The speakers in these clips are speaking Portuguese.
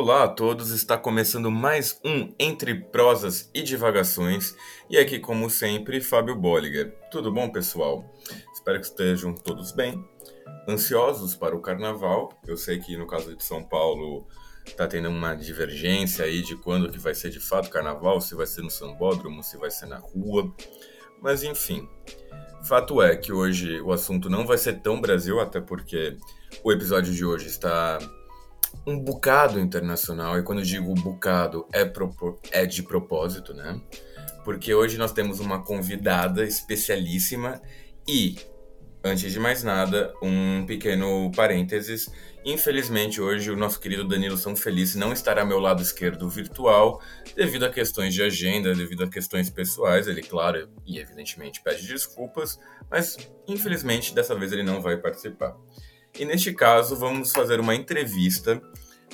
Olá a todos, está começando mais um Entre Prosas e Divagações e aqui, como sempre, Fábio Bolliger. Tudo bom, pessoal? Espero que estejam todos bem, ansiosos para o carnaval. Eu sei que no caso de São Paulo está tendo uma divergência aí de quando que vai ser de fato carnaval, se vai ser no sambódromo, se vai ser na rua, mas enfim. Fato é que hoje o assunto não vai ser tão Brasil, até porque o episódio de hoje está um bocado internacional, e quando eu digo bocado é, é de propósito, né? Porque hoje nós temos uma convidada especialíssima e, antes de mais nada, um pequeno parênteses. Infelizmente, hoje o nosso querido Danilo São Feliz não estará ao meu lado esquerdo virtual, devido a questões de agenda, devido a questões pessoais. Ele, claro e evidentemente, pede desculpas, mas infelizmente dessa vez ele não vai participar. E neste caso, vamos fazer uma entrevista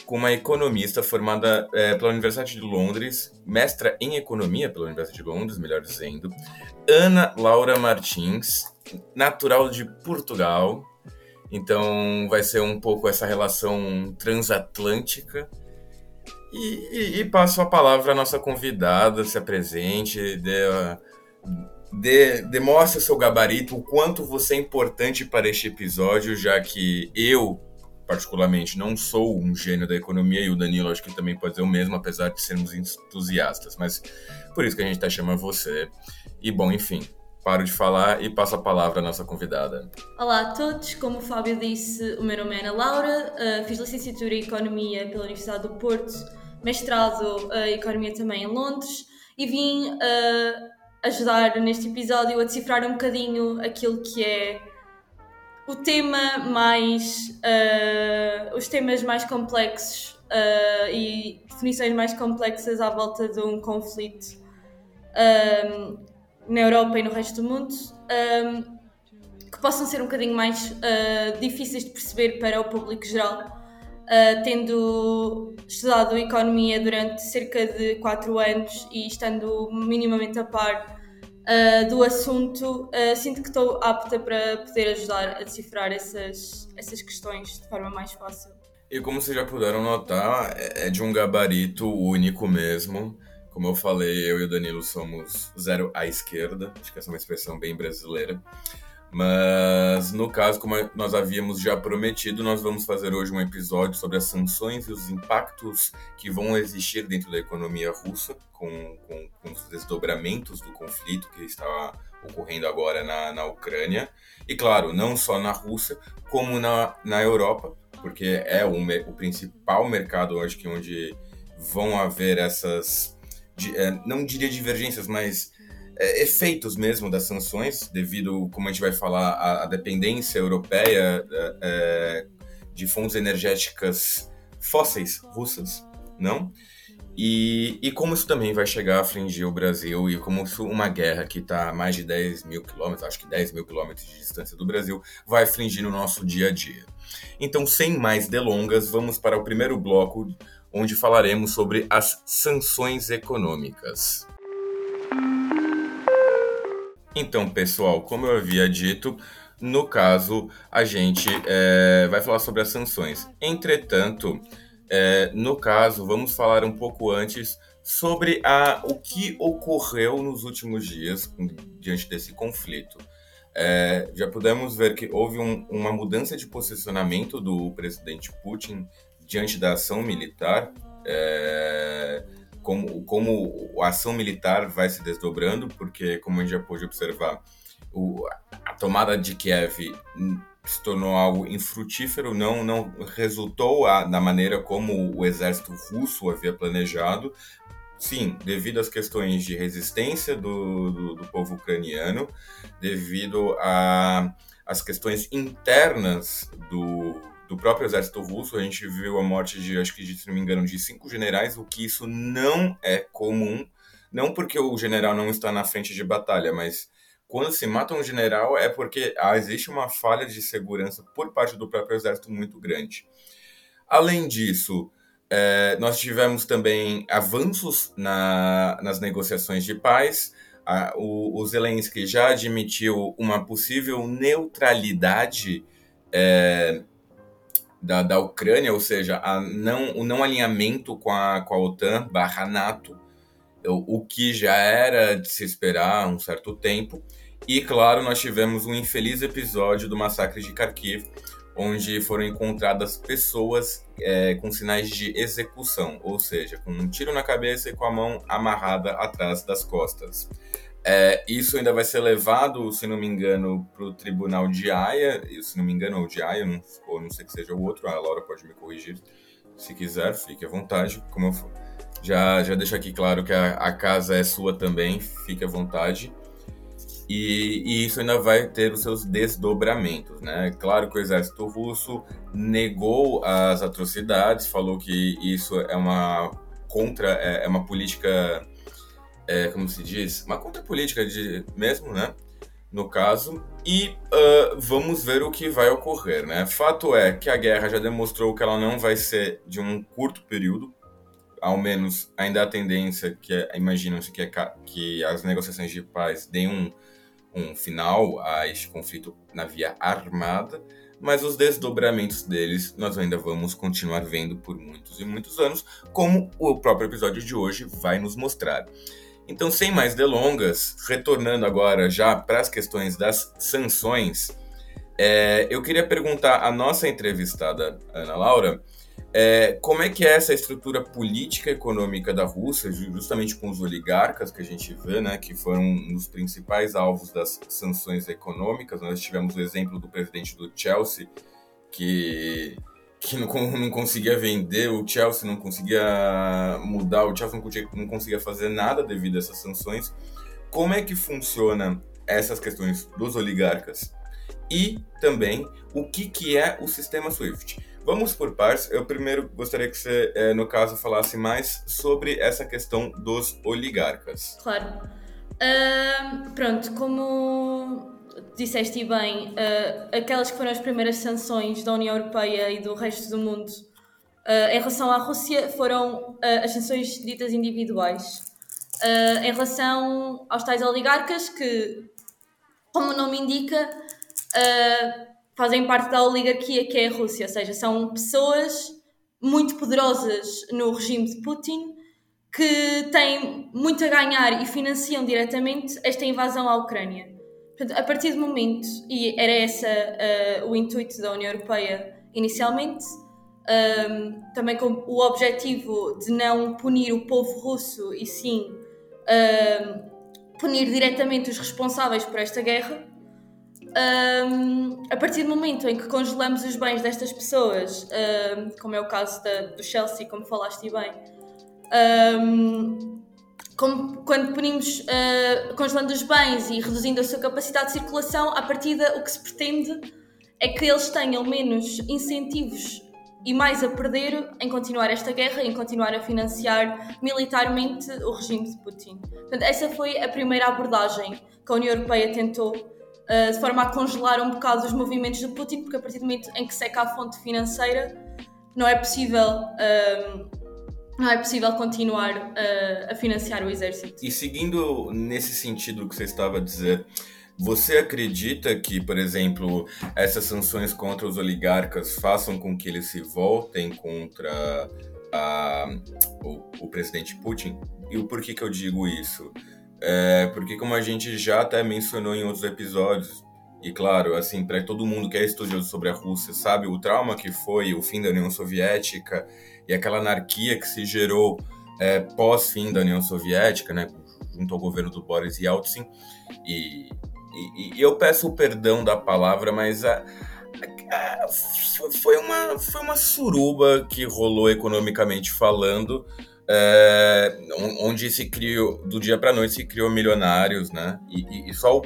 com uma economista formada é, pela Universidade de Londres, mestra em economia pela Universidade de Londres, melhor dizendo, Ana Laura Martins, natural de Portugal. Então vai ser um pouco essa relação transatlântica. E, e, e passo a palavra à nossa convidada, se apresente, dê, de, demonstre seu gabarito, o quanto você é importante para este episódio, já que eu, particularmente, não sou um gênio da economia e o Danilo acho que também pode dizer o mesmo, apesar de sermos entusiastas. Mas por isso que a gente está chamando você. E bom, enfim, paro de falar e passo a palavra à nossa convidada. Olá a todos, como o Fábio disse, o meu nome é Ana Laura, uh, fiz licenciatura em Economia pela Universidade do Porto, mestrado uh, em Economia também em Londres e vim uh, ajudar neste episódio a decifrar um bocadinho aquilo que é o tema mais. Uh, os temas mais complexos uh, e definições mais complexas à volta de um conflito um, na Europa e no resto do mundo. Um, que possam ser um bocadinho mais uh, difíceis de perceber para o público geral. Uh, tendo estudado economia durante cerca de 4 anos e estando minimamente a par uh, do assunto, uh, sinto que estou apta para poder ajudar a decifrar essas, essas questões de forma mais fácil. E como vocês já puderam notar, é, é de um gabarito único mesmo. Como eu falei, eu e o Danilo somos zero à esquerda, acho que essa é uma expressão bem brasileira. Mas no caso, como nós havíamos já prometido, nós vamos fazer hoje um episódio sobre as sanções e os impactos que vão existir dentro da economia russa, com, com, com os desdobramentos do conflito que está ocorrendo agora na, na Ucrânia. E claro, não só na Rússia, como na, na Europa, porque é o, o principal mercado hoje que onde vão haver essas, é, não diria divergências, mas é, efeitos mesmo das sanções, devido, como a gente vai falar, à, dependência europeia é, é, de fontes energéticas fósseis russas, não? E, e como isso também vai chegar a afligir o Brasil e como isso, uma guerra que está a mais de 10 mil quilômetros, acho que 10 mil quilômetros de distância do Brasil, vai afligir no nosso dia a dia. Então, sem mais delongas, vamos para o primeiro bloco, onde falaremos sobre as sanções econômicas. Então, pessoal, como eu havia dito, no caso, a gente é, vai falar sobre as sanções. Entretanto, é, no caso, vamos falar um pouco antes sobre a, o que ocorreu nos últimos dias diante desse conflito. É, já pudemos ver que houve um, uma mudança de posicionamento do presidente Putin diante da ação militar. É, como, como a ação militar vai se desdobrando, porque, como a gente já pôde observar, o, a tomada de Kiev se tornou algo infrutífero, não, não resultou a, da maneira como o exército russo havia planejado. Sim, devido às questões de resistência do, do, do povo ucraniano, devido às questões internas do, do próprio exército russo. A gente viu a morte de, acho que, se não me engano, de cinco generais, o que isso não é comum. Não porque o general não está na frente de batalha, mas quando se mata um general é porque ah, existe uma falha de segurança por parte do próprio exército muito grande. Além disso, é, nós tivemos também avanços na, nas negociações de paz. Ah, o, o Zelensky já admitiu uma possível neutralidade é, da, da Ucrânia, ou seja, a não, o não alinhamento com a, com a OTAN barra NATO, o, que já era de se esperar há um certo tempo. E, claro, nós tivemos um infeliz episódio do massacre de Kharkiv, onde foram encontradas pessoas é, com sinais de execução, ou seja, com um tiro na cabeça e com a mão amarrada atrás das costas. É, isso ainda vai ser levado, se não me engano, para o tribunal de Haia, se não me engano, ou de Haia, não, ou não sei que seja o outro, a Laura pode me corrigir se quiser, fique à vontade. Como eu já, já deixo aqui claro que a, a casa é sua também, fique à vontade. E, e, isso ainda vai ter os seus desdobramentos, né? Claro que o exército russo negou as atrocidades, falou que isso é uma contra, é, é uma política é, como se diz, uma contrapolítica de mesmo, né? No caso, e uh, vamos ver o que vai ocorrer, né? Fato é que a guerra já demonstrou que ela não vai ser de um curto período, ao menos ainda há tendência que é, imaginam-se que, é, que as negociações de paz deem um, um final a este conflito na via armada, mas os desdobramentos deles nós ainda vamos continuar vendo por muitos e muitos anos, como o próprio episódio de hoje vai nos mostrar. Então, sem mais delongas, retornando agora já para as questões das sanções, é, eu queria perguntar à nossa entrevistada, Ana Laura, é, como é que é essa estrutura política e econômica da Rússia, justamente com os oligarcas que a gente vê, né, que foram um dos principais alvos das sanções econômicas. Nós tivemos o exemplo do presidente do Chelsea, que que não, não conseguia vender, o Chelsea não conseguia mudar, o Chelsea não conseguia, não conseguia fazer nada devido a essas sanções. Como é que funciona essas questões dos oligarcas? E também o que, que é o sistema SWIFT. Vamos por partes. Eu primeiro gostaria que você, eh, no caso, falasse mais sobre essa questão dos oligarcas. Claro. Uh, pronto, como disseste bem, uh, aquelas que foram as primeiras sanções da União Europeia e do resto do mundo uh, em relação à Rússia foram uh, as sanções ditas individuais. em relação aos tais oligarcas, que, como o nome indica, fazem parte da oligarquia que é a Rússia, ou seja, são pessoas muito poderosas no regime de Putin que têm muito a ganhar e financiam diretamente esta invasão à Ucrânia. Portanto, a partir do momento, e era esse uh, o intuito da União Europeia inicialmente, um, ehm, também com o objetivo de não punir o povo russo e sim um, ehm, punir diretamente os responsáveis por esta guerra. Um, ehm, a partir do momento em que congelamos os bens destas pessoas, como é o caso da, do Chelsea, como falaste bem, como, quando punimos uh, congelando os bens e reduzindo a sua capacidade de circulação, à partida o que se pretende é que eles tenham menos incentivos e mais a perder em continuar esta guerra, em continuar a financiar militarmente o regime de Putin. Portanto, essa foi a primeira abordagem que a União Europeia tentou, uh, de forma a congelar um bocado os movimentos de Putin, porque a partir do momento em que seca a fonte financeira, não é possível. Uh, não é possível continuar uh, a financiar o exército. E seguindo nesse sentido que você estava a dizer, você acredita que, por exemplo, essas sanções contra os oligarcas façam com que eles se voltem contra a, o, o, presidente Putin? E o porquê que eu digo isso? É porque, como a gente já até mencionou em outros episódios, e claro, assim, para todo mundo que é estudioso sobre a Rússia, sabe o trauma que foi o fim da União Soviética e aquela anarquia que se gerou é, pós-fim da União Soviética, né, junto ao governo do Boris Yeltsin. E, e, e eu peço o perdão da palavra, mas a, a, foi, uma, foi uma suruba que rolou economicamente falando, é, onde se criou, do dia para noite se criou milionários, né? E, e só o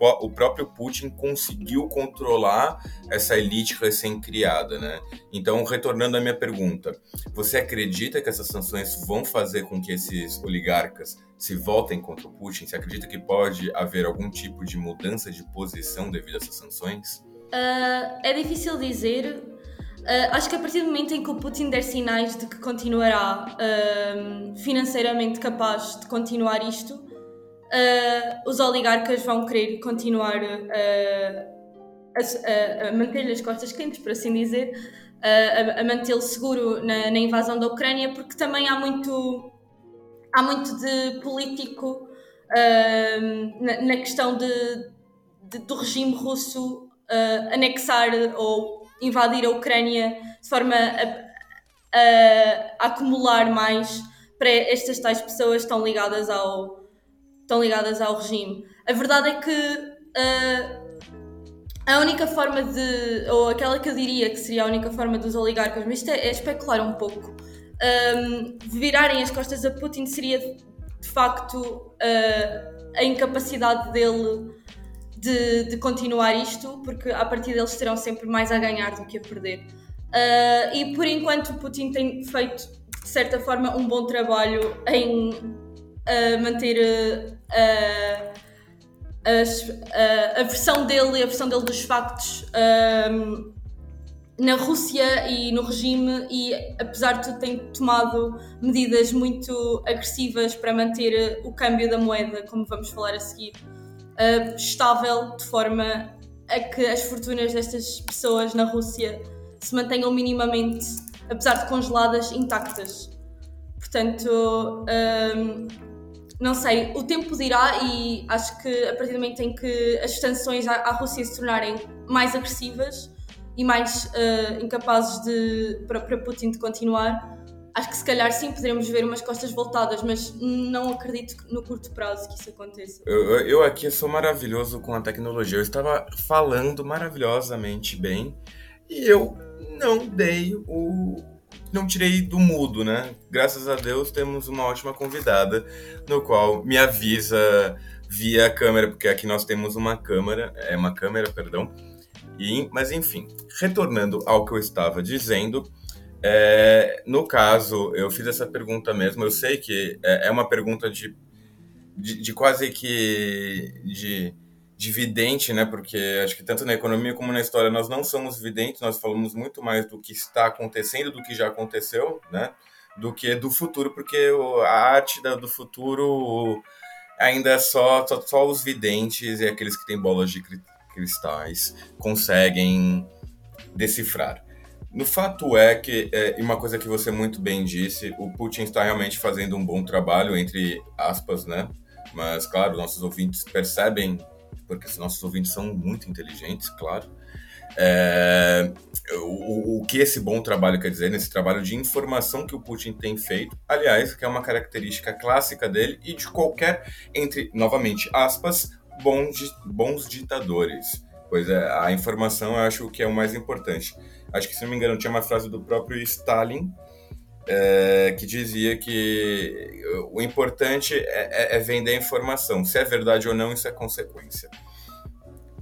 o próprio Putin conseguiu controlar essa elite recém-criada, né? Então, retornando à minha pergunta, você acredita que essas sanções vão fazer com que esses oligarcas se voltem contra o Putin? Você acredita que pode haver algum tipo de mudança de posição devido a essas sanções? Uh, é difícil dizer. Uh, acho que a partir do momento em que o Putin der sinais de que continuará uh, financeiramente capaz de continuar isto, uh, os oligarcas vão querer continuar uh, a, a, a manter-lhe as costas quentes, por assim dizer, a, a mantê-lo seguro na, na, invasão da Ucrânia, porque também há muito, há muito de político na, na, questão de, de, do regime russo uh, anexar ou invadir a Ucrânia de forma a, a, a, acumular mais para estas tais pessoas estão ligadas ao, estão ligadas ao regime. A verdade é que uh, a única forma de, ou aquela que eu diria que seria a única forma dos oligarcas, mas isto é, é especular um pouco, um, virarem as costas a Putin seria de facto uh, a incapacidade dele de, de, continuar isto, porque a partir deles terão sempre mais a ganhar do que a perder. Uh, e por enquanto Putin tem feito, de certa forma, um bom trabalho em uh, manter a, a, versão dele e a versão dele dos factos um, na Rússia e no regime e apesar de tudo tem tomado medidas muito agressivas para manter o câmbio da moeda, como vamos falar a seguir, uh, estável de forma a que as fortunas destas pessoas na Rússia se mantenham minimamente, apesar de congeladas, intactas. Portanto, um, não sei, o tempo dirá e acho que a partir do momento em que as sanções à, à Rússia se tornarem mais agressivas e mais uh, incapazes de, para, para Putin de continuar, acho que se calhar sim poderemos ver umas costas voltadas, mas não acredito no curto prazo que isso aconteça. Eu, eu aqui sou maravilhoso com a tecnologia. Eu estava falando maravilhosamente bem e eu não dei o, não tirei do mudo, né? Graças a Deus temos uma ótima convidada, no qual me avisa via câmera, porque aqui nós temos uma câmera, é uma câmera, perdão. E, mas enfim, retornando ao que eu estava dizendo, é, no caso, eu fiz essa pergunta mesmo. Eu sei que é, é uma pergunta de, de, de quase que de de vidente, né? Porque acho que tanto na economia como na história nós não somos videntes, nós falamos muito mais do que está acontecendo, do que já aconteceu, né? Do que do futuro, porque a arte do futuro ainda é só, só, só os videntes e aqueles que têm bolas de cristais conseguem decifrar. No fato é que, é, uma coisa que você muito bem disse, o Putin está realmente fazendo um bom trabalho, entre aspas, né? Mas, claro, nossos ouvintes percebem porque os nossos ouvintes são muito inteligentes, claro. É, o, o, que esse bom trabalho quer dizer, nesse trabalho de informação que o Putin tem feito, aliás, que é uma característica clássica dele e de qualquer, entre, novamente, aspas, bons, bons ditadores. Pois é, a informação eu acho que é o mais importante. Acho que, se não me engano, tinha uma frase do próprio Stalin é, que dizia que o importante é, é, é vender a informação. Se é verdade ou não, isso é consequência.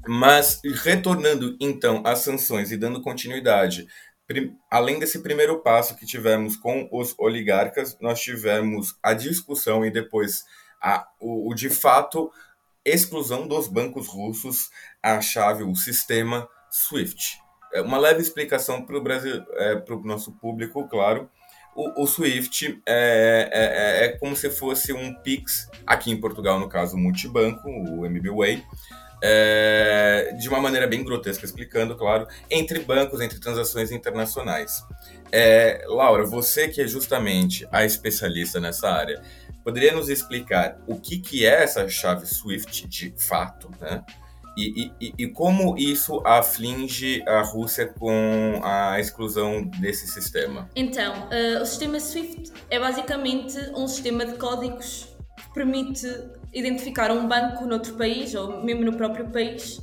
Mas, retornando então às sanções e dando continuidade, além desse primeiro passo que tivemos com os oligarcas, nós tivemos a discussão e depois a, o, o de fato exclusão dos bancos russos, a chave, o sistema SWIFT. É uma leve explicação para o é, nosso público, claro o, o Swift é, é, é, é, como se fosse um Pix, aqui em Portugal, no caso, multibanco, o MBWay, é, de uma maneira bem grotesca, explicando, claro, entre bancos, entre transações internacionais. É, Laura, você que é justamente a especialista nessa área, poderia nos explicar o que, que é essa chave SWIFT de fato, né? E, e, como isso aflige a Rússia com a exclusão desse sistema? Então, uh, o sistema SWIFT é basicamente um sistema de códigos que permite identificar um banco noutro país ou mesmo no próprio país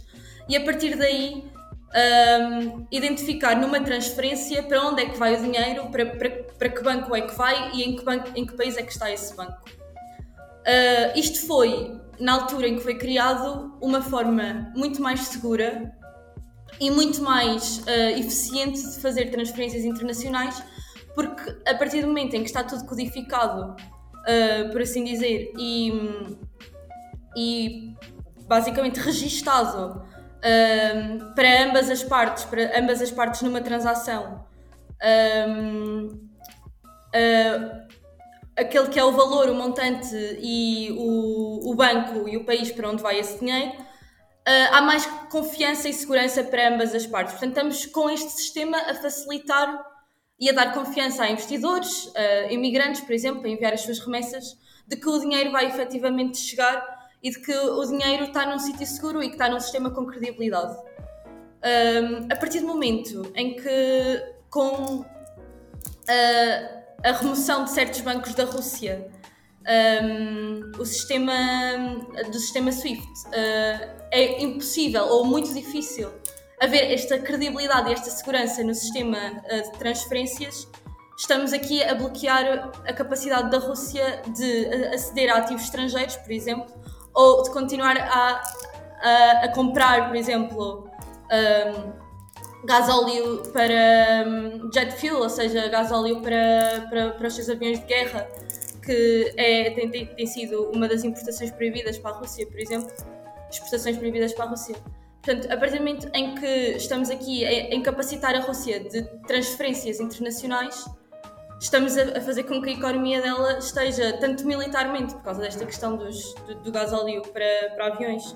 e a partir daí um, ehm, identificar numa transferência para onde é que vai o dinheiro, para, para, para que banco é que vai e em que, banco, em que país é que está esse banco. Uh, isto foi na altura em que foi criado, uma forma muito mais segura e muito mais uh, eficiente de fazer transferências internacionais, porque a partir do momento em que está tudo codificado, uh, por assim dizer, e, e basicamente registado uh, para ambas as partes, para ambas as partes numa transação. Um, aquele que é o valor, o montante e o, o banco e o país para onde vai esse dinheiro, há mais confiança e segurança para ambas as partes. Portanto, estamos com este sistema a facilitar e a dar confiança a investidores, a imigrantes, por exemplo, a enviar as suas remessas, de que o dinheiro vai efetivamente chegar e de que o dinheiro está num sítio seguro e que está num sistema com credibilidade. Um, a partir do momento em que, com a, a remoção de certos bancos da Rússia, um, o sistema do sistema SWIFT. Uh, é impossível ou muito difícil haver esta credibilidade e esta segurança no sistema uh, de transferências, estamos aqui a bloquear a capacidade da Rússia de aceder a ativos estrangeiros, por exemplo, ou de continuar a, a, a comprar, por exemplo, um, gasóleo para um, jet fuel, ou seja, gasóleo para, para, para os seus aviões de guerra, que é, tem, tem sido uma das importações proibidas para a Rússia, por exemplo, exportações proibidas para a Rússia. Portanto, a partir do momento em que estamos aqui a incapacitar a Rússia de transferências internacionais, estamos a, fazer com que a economia dela esteja, tanto militarmente, por causa desta questão dos, do, do gasóleo para, para aviões,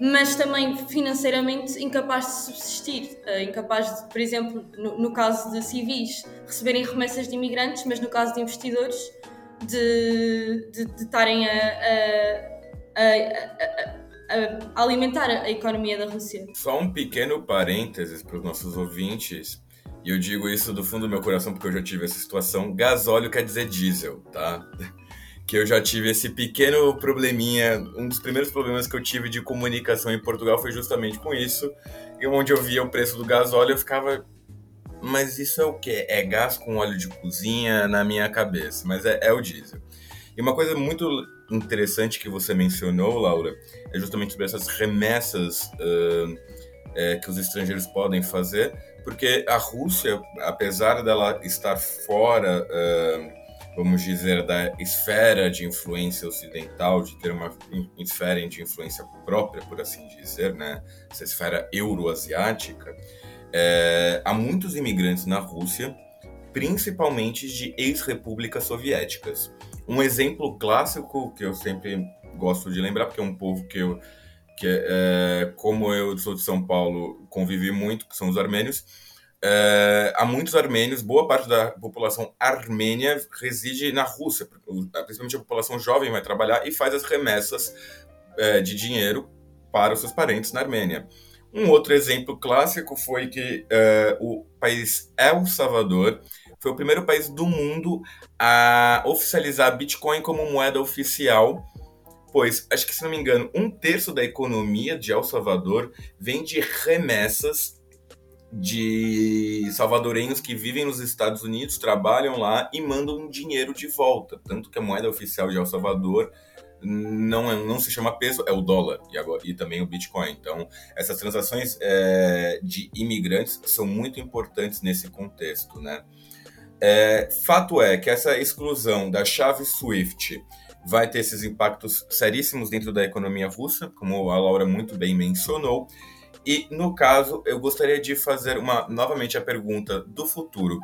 mas também financeiramente incapaz de subsistir, uh, incapaz de, por exemplo, no, no, caso de civis, receberem remessas de imigrantes, mas no caso de investidores, de estarem a, a, a, a, alimentar a economia da Rússia. Só um pequeno parênteses para os nossos ouvintes, e eu digo isso do fundo do meu coração porque eu já tive essa situação. Gasóleo quer dizer diesel, tá? Que eu já tive esse pequeno probleminha. Um dos primeiros problemas que eu tive de comunicação em Portugal foi justamente com isso. E onde eu via o preço do gasóleo, eu ficava. Mas isso é o quê? É gás com óleo de cozinha na minha cabeça, mas é, é o diesel. E uma coisa muito interessante que você mencionou, Laura, é justamente sobre essas remessas uh, é, que os estrangeiros podem fazer, porque a Rússia, apesar dela estar fora. Uh, vamos dizer, da esfera de influência ocidental, de ter uma esfera de influência própria, por assim dizer, né? essa esfera euroasiática, é, há muitos imigrantes na Rússia, principalmente de ex-repúblicas soviéticas. Um exemplo clássico que eu sempre gosto de lembrar, porque é um povo que eu, que é, como eu sou de São Paulo, convivi muito, que são os armênios, Uh, há muitos armênios, boa parte da população armênia reside na Rússia, principalmente a população jovem vai trabalhar e faz as remessas uh, de dinheiro para os seus parentes na Armênia. Um outro exemplo clássico foi que uh, o país El Salvador foi o primeiro país do mundo a oficializar Bitcoin como moeda oficial, pois, acho que se não me engano, um terço da economia de El Salvador vem de remessas de salvadorenhos que vivem nos Estados Unidos, trabalham lá e mandam dinheiro de volta. Tanto que a moeda oficial de El Salvador não, é, não se chama peso, é o dólar e, agora, e também o Bitcoin. Então, essas transações é, de imigrantes são muito importantes nesse contexto. Né? É, fato é que essa exclusão da chave SWIFT vai ter esses impactos seríssimos dentro da economia russa, como a Laura muito bem mencionou, e, no caso, eu gostaria de fazer uma novamente a pergunta do futuro.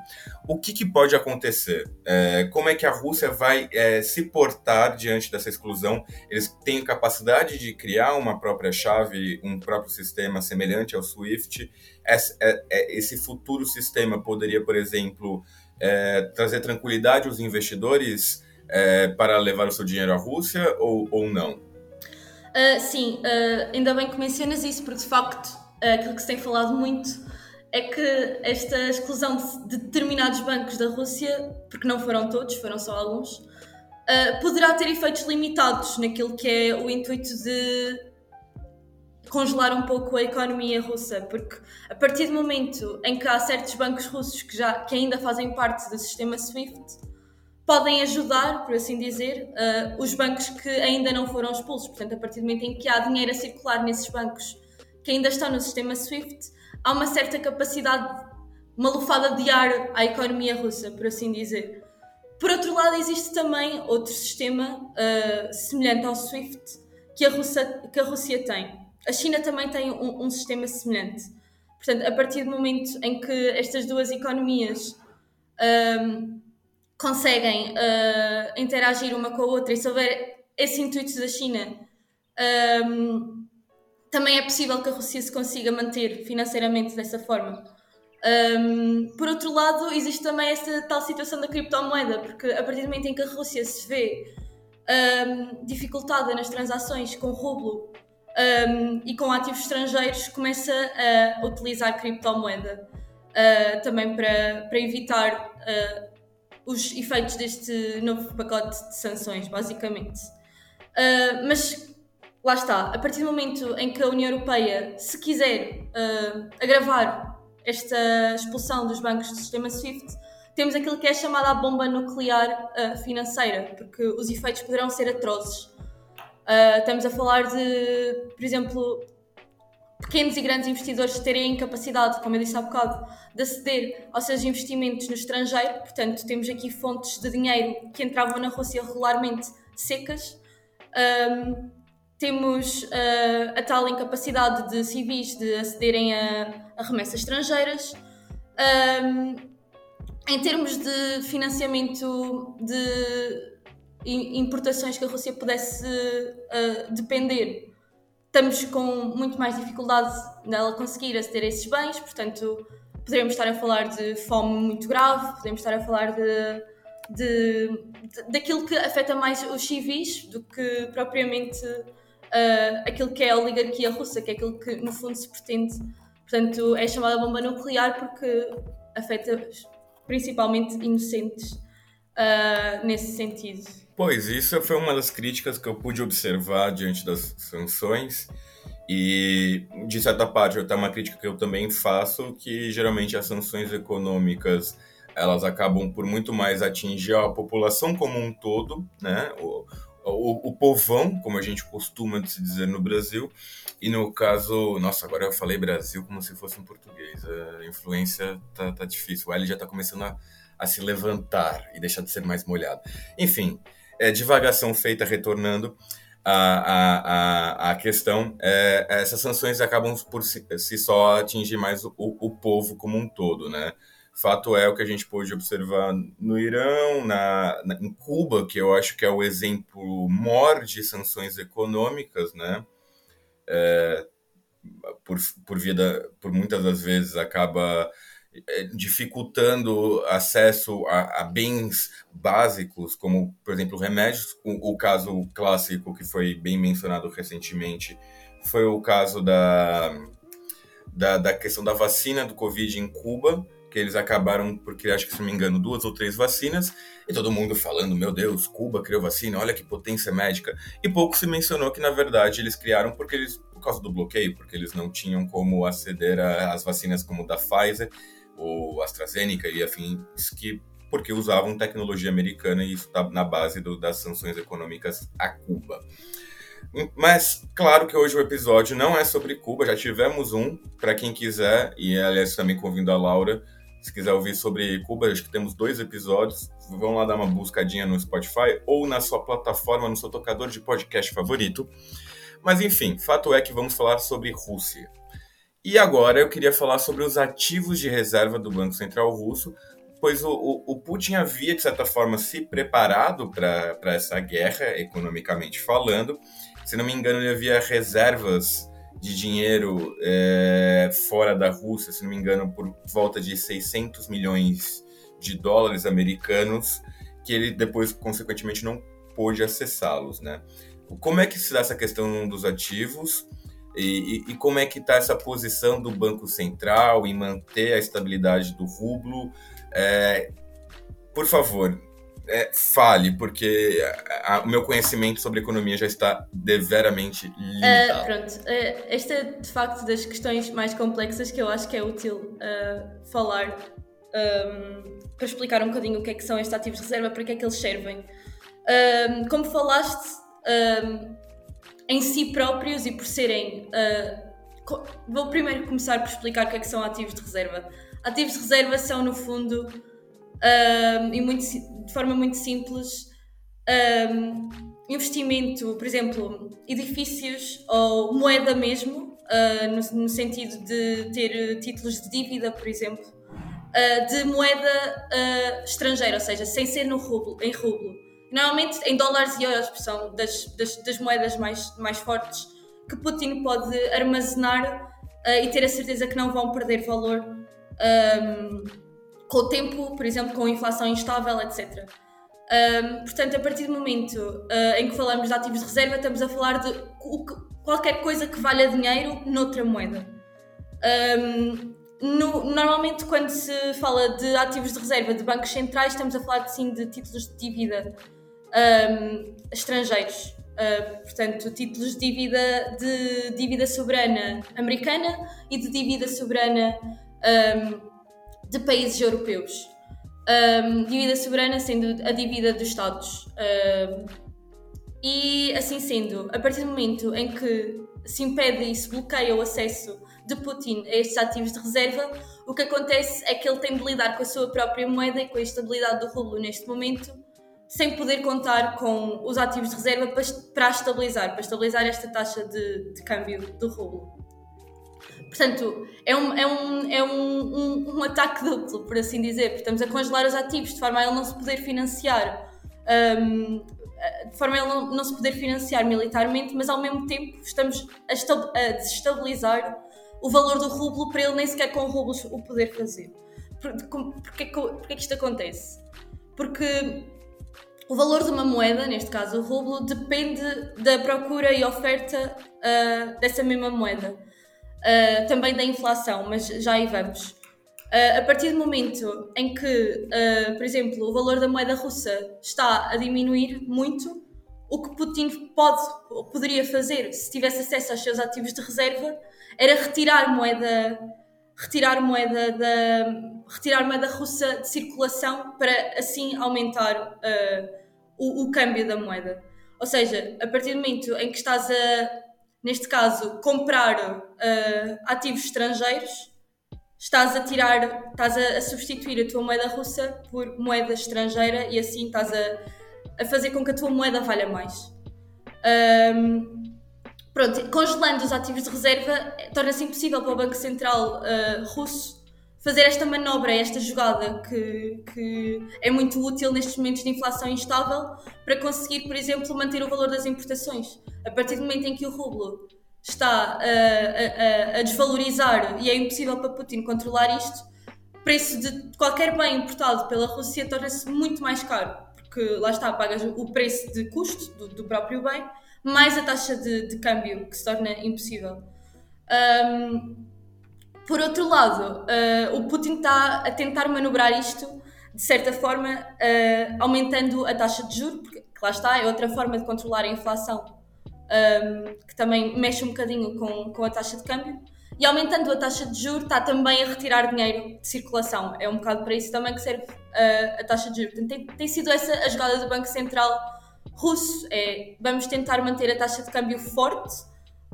O que, que pode acontecer? É, como é que a Rússia vai é, se portar diante dessa exclusão? Eles têm capacidade de criar uma própria chave, um próprio sistema semelhante ao SWIFT? Esse, é, é, esse futuro sistema poderia, por exemplo, é, trazer tranquilidade aos investidores para levar o seu dinheiro à Rússia ou, ou não? Uh, sim, uh, ainda bem que mencionas isso, porque de facto uh, aquilo que se tem falado muito é que esta exclusão de, de determinados bancos da Rússia, porque não foram todos, foram só alguns, poderá ter efeitos limitados naquilo que é o intuito de congelar um pouco a economia russa, porque a partir do momento em que há certos bancos russos que, já, que ainda fazem parte do sistema SWIFT, podem ajudar, por assim dizer, uh, os bancos que ainda não foram expulsos. Portanto, a partir do momento em que há dinheiro a circular nesses bancos que ainda estão no sistema SWIFT, há uma certa capacidade, uma lufada de ar à economia russa, por assim dizer. Por outro lado, existe também outro sistema uh, semelhante ao SWIFT que a, Rússia, que a Rússia tem. A China também tem um, um sistema semelhante. Portanto, a partir do momento em que estas duas economias um, conseguem uh, interagir uma com a outra e se houver esse intuito da China um, também é possível que a Rússia se consiga manter financeiramente dessa forma. Um, por outro lado, existe também esta tal situação da criptomoeda, porque a partir do momento em que a Rússia se vê um, dificultada nas transações com rublo e com ativos estrangeiros, começa a utilizar criptomoeda uh, também para, para evitar uh, os efeitos deste novo pacote de sanções, basicamente. Uh, mas lá está, a partir do momento em que a União Europeia, se quiser agravar esta expulsão dos bancos do sistema SWIFT, temos aquilo que é chamada a bomba nuclear uh, financeira, porque os efeitos poderão ser atrozes. Uh, estamos a falar de, por exemplo, pequenos e grandes investidores terem a incapacidade, como eu disse há bocado, de aceder aos seus investimentos no estrangeiro. Portanto, temos aqui fontes de dinheiro que entravam na Rússia regularmente secas. Um, temos uh, a tal incapacidade de civis de acederem a, a remessas estrangeiras. Um, em termos de financiamento de importações que a Rússia pudesse uh, depender, estamos com muito mais dificuldade nela conseguir aceder a esses bens, portanto, poderemos estar a falar de fome muito grave, podemos estar a falar de, de, de daquilo que afeta mais os civis do que propriamente uh, aquilo que é a oligarquia russa, que é aquilo que no fundo se pretende. Portanto, é chamada bomba nuclear porque afeta principalmente inocentes uh, nesse sentido. Pois, isso foi uma das críticas que eu pude observar diante das sanções. E, de certa parte, é uma crítica que eu também faço, que geralmente as sanções econômicas elas acabam por muito mais atingir a população como um todo, né? O, o, o povão, como a gente costuma se dizer no Brasil, e no caso, nossa, agora eu falei Brasil como se fosse em português, a influência tá, tá difícil, o L já tá começando a, a se levantar e deixar de ser mais molhado. Enfim, é, divagação feita, retornando a, a questão, é, essas sanções acabam por si, si só atingir mais o, o povo como um todo, né? Fato é o que a gente pôde observar no Irã, na, na, em Cuba, que eu acho que é o exemplo maior de sanções econômicas, né? É, por, por, vida, por muitas das vezes acaba dificultando acesso a, a, bens básicos, como, por exemplo, remédios. O, o, caso clássico que foi bem mencionado recentemente foi o caso da, da, da questão da vacina do Covid em Cuba, que eles acabaram porque acho que se não me engano duas ou três vacinas e todo mundo falando meu Deus Cuba criou vacina olha que potência médica e pouco se mencionou que na verdade eles criaram porque eles por causa do bloqueio porque eles não tinham como aceder às vacinas como da Pfizer ou AstraZeneca e afins que porque usavam tecnologia americana e isso está na base do, das sanções econômicas a Cuba. Mas, claro que hoje o episódio não é sobre Cuba, já tivemos um, para quem quiser, e aliás também convido a Laura se quiser ouvir sobre Cuba, acho que temos dois episódios. Vão lá dar uma buscadinha no Spotify ou na sua plataforma, no seu tocador de podcast favorito. Mas enfim, fato é que vamos falar sobre Rússia. E agora eu queria falar sobre os ativos de reserva do Banco Central Russo, pois o, o, o Putin havia, de certa forma, se preparado para essa guerra, economicamente falando. Se não me engano, ele havia reservas de dinheiro é, fora da Rússia, se não me engano, por volta de 600 milhões de dólares americanos, que ele depois, consequentemente, não pôde acessá-los, né? Como é que se dá essa questão dos ativos e, e, e como é que está essa posição do Banco Central em manter a estabilidade do rublo? É, por favor, é, fale, porque a, a, o meu conhecimento sobre economia já está deveramente limitado. Uh, pronto, uh, esta é de facto das questões mais complexas que eu acho que é útil uh, falar um, para explicar um bocadinho o que é que são estes ativos de reserva, para que é que eles servem. Um, como falaste, um, em si próprios e por serem. vou primeiro começar por explicar o que é que são ativos de reserva. Ativos de reserva são, no fundo, um, e muito, de forma muito simples, um, investimento, por exemplo, edifícios ou moeda mesmo, uh, no, no, sentido de ter títulos de dívida, por exemplo, uh, de moeda uh, estrangeira, ou seja, sem ser no rublo, em rublo. Normalmente em dólares e euros, que são das, das, das moedas mais, mais fortes que Putin pode armazenar uh, e ter a certeza que não vão perder valor um, com o tempo, por exemplo, com inflação instável, etc. Um, portanto, a partir do momento uh, em que falamos de ativos de reserva, estamos a falar de qualquer coisa que valha dinheiro noutra moeda. Um, no, normalmente, quando se fala de ativos de reserva de bancos centrais, estamos a falar sim de títulos de dívida um, estrangeiros. Uh, portanto, títulos de dívida de dívida soberana americana e de dívida soberana um, de países europeus. Um, dívida soberana sendo a dívida dos Estados. Um, e assim sendo, a partir do momento em que se impede e se bloqueia o acesso de Putin a estes ativos de reserva, o que acontece é que ele tem de lidar com a sua própria moeda e com a estabilidade do rublo neste momento, sem poder contar com os ativos de reserva para, estabilizar, para estabilizar esta taxa de, de câmbio do rublo. Portanto, é um, é, um, é um, um, um, ataque duplo, por assim dizer. Estamos a congelar os ativos de forma a ele não se poder financiar, um, de forma a ele não, não, se poder financiar militarmente, mas ao mesmo tempo estamos a, a desestabilizar o valor do rublo para ele nem sequer com rublos o poder fazer. Porquê, porquê que isto acontece? Porque o valor de uma moeda, neste caso o rublo, depende da procura e oferta uh, dessa mesma moeda uh, também da inflação, mas já aí vamos. Uh, a partir do momento em que, por exemplo, o valor da moeda russa está a diminuir muito, o que Putin pode, poderia fazer se tivesse acesso aos seus ativos de reserva era retirar moeda, retirar moeda da, retirar moeda russa de circulação para assim aumentar uh, o, o câmbio da moeda. Ou seja, a partir do momento em que estás a neste caso, comprar uh, ativos estrangeiros, estás a tirar, estás a, a, substituir a tua moeda russa por moeda estrangeira e assim estás a, a fazer com que a tua moeda valha mais. Um, pronto, congelando os ativos de reserva torna-se impossível para o Banco Central uh, russo fazer esta manobra, esta jogada que, que é muito útil nestes momentos de inflação instável para conseguir, por exemplo, manter o valor das importações. A partir do momento em que o rublo está a, a, a desvalorizar e é impossível para Putin controlar isto, o preço de qualquer bem importado pela Rússia torna-se muito mais caro, porque lá está, pagas o preço de custo do, do próprio bem, mais a taxa de, de câmbio, que se torna impossível. Um, por outro lado, uh, o Putin está a tentar manobrar isto de certa forma, uh, aumentando a taxa de juros, porque lá está, é outra forma de controlar a inflação, um, ehm, que também mexe um bocadinho com, com a taxa de câmbio. E aumentando a taxa de juros, está também a retirar dinheiro de circulação. É um bocado para isso também que serve uh, a taxa de juros. Portanto, tem, tem sido essa a jogada do Banco Central russo. É, vamos tentar manter a taxa de câmbio forte,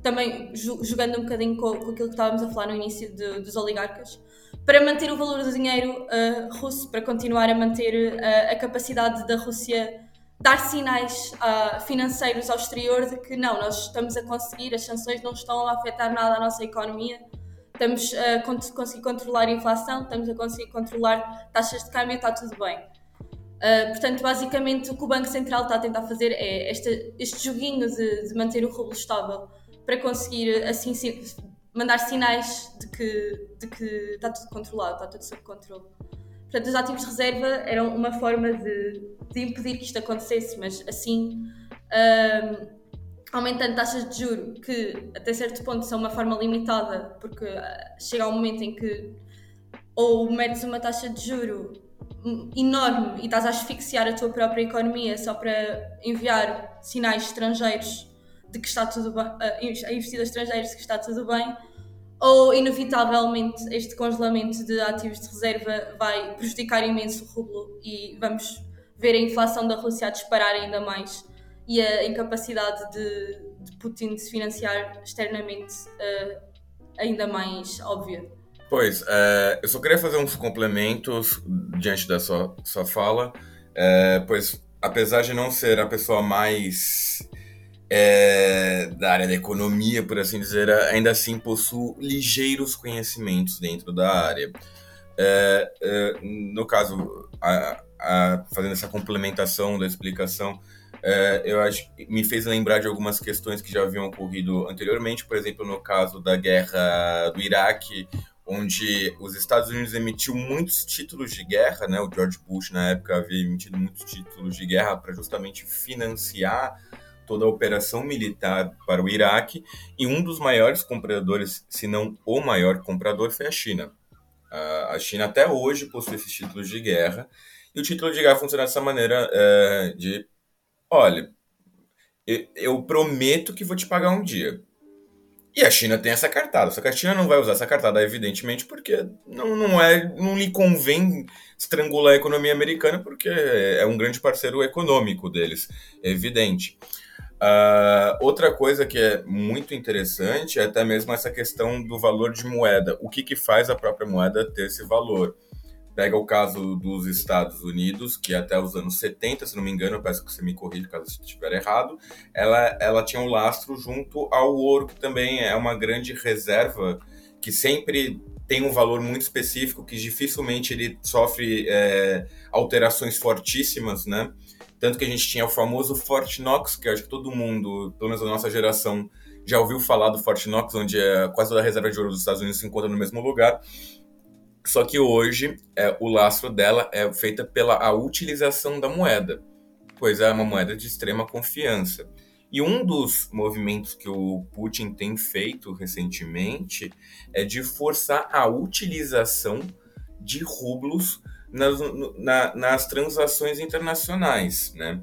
também jogando um bocadinho com, com aquilo que estávamos a falar no início de, dos oligarcas, para manter o valor do dinheiro uh, russo, para continuar a manter uh, a capacidade da Rússia dar sinais uh, financeiros ao exterior de que não, nós estamos a conseguir, as sanções não estão a afetar nada a nossa economia, estamos a conseguir controlar a inflação, estamos a conseguir controlar taxas de câmbio, está tudo bem. Uh, portanto, basicamente, o que o Banco Central está a tentar fazer é este, este joguinho de, de manter o rublo estável para conseguir assim mandar sinais de que, de que está tudo controlado, está tudo sob controle. Portanto, os ativos de reserva eram uma forma de, de impedir que isto acontecesse, mas assim, um, aumentando taxas de juro, que até certo ponto são uma forma limitada, porque uh, chega um momento em que ou metes uma taxa de juro enorme e estás a asfixiar a tua própria economia só para enviar sinais estrangeiros de que está tudo bem, a investidores estrangeiros de que está tudo bem, ou inevitavelmente este congelamento de ativos de reserva vai prejudicar imenso o rublo e vamos ver a inflação da Rússia a disparar ainda mais e a incapacidade de, de Putin de se financiar externamente uh, ainda mais óbvia. Pois, uh, eu só queria fazer uns complementos diante da sua, sua fala, uh, pois apesar de não ser a pessoa mais é, da área da economia, por assim dizer, ainda assim possuo ligeiros conhecimentos dentro da área. É, é, no caso, a, a, fazendo essa complementação da explicação, é, eu acho me fez lembrar de algumas questões que já haviam ocorrido anteriormente, por exemplo, no caso da guerra do Iraque, onde os Estados Unidos emitiu muitos títulos de guerra, né? O George Bush na época havia emitido muitos títulos de guerra para justamente financiar toda a operação militar para o Iraque, e um dos maiores compradores, se não o maior comprador, foi a China. A China até hoje possui esses títulos de guerra, e o título de guerra funciona dessa maneira é, de, olha, eu, prometo que vou te pagar um dia. E a China tem essa cartada, só que a China não vai usar essa cartada, evidentemente, porque não, não, é, não lhe convém estrangular a economia americana, porque é um grande parceiro econômico deles, é evidente. Uh, outra coisa que é muito interessante é até mesmo essa questão do valor de moeda. O que, que faz a própria moeda ter esse valor? Pega o caso dos Estados Unidos, que até os anos 70, se não me engano, eu peço que você me corrija caso estiver errado, ela, ela tinha um lastro junto ao ouro, que também é uma grande reserva, que sempre tem um valor muito específico, que dificilmente ele sofre é, alterações fortíssimas, né? Tanto que a gente tinha o famoso Fort Knox, que acho que todo mundo, pelo menos a nossa geração, já ouviu falar do Fort Knox, onde é quase toda a reserva de ouro dos Estados Unidos se encontra no mesmo lugar. Só que hoje é, o lastro dela é feita pela a utilização da moeda, pois é uma moeda de extrema confiança. E um dos movimentos que o Putin tem feito recentemente é de forçar a utilização de rublos nas, na, nas transações internacionais, né?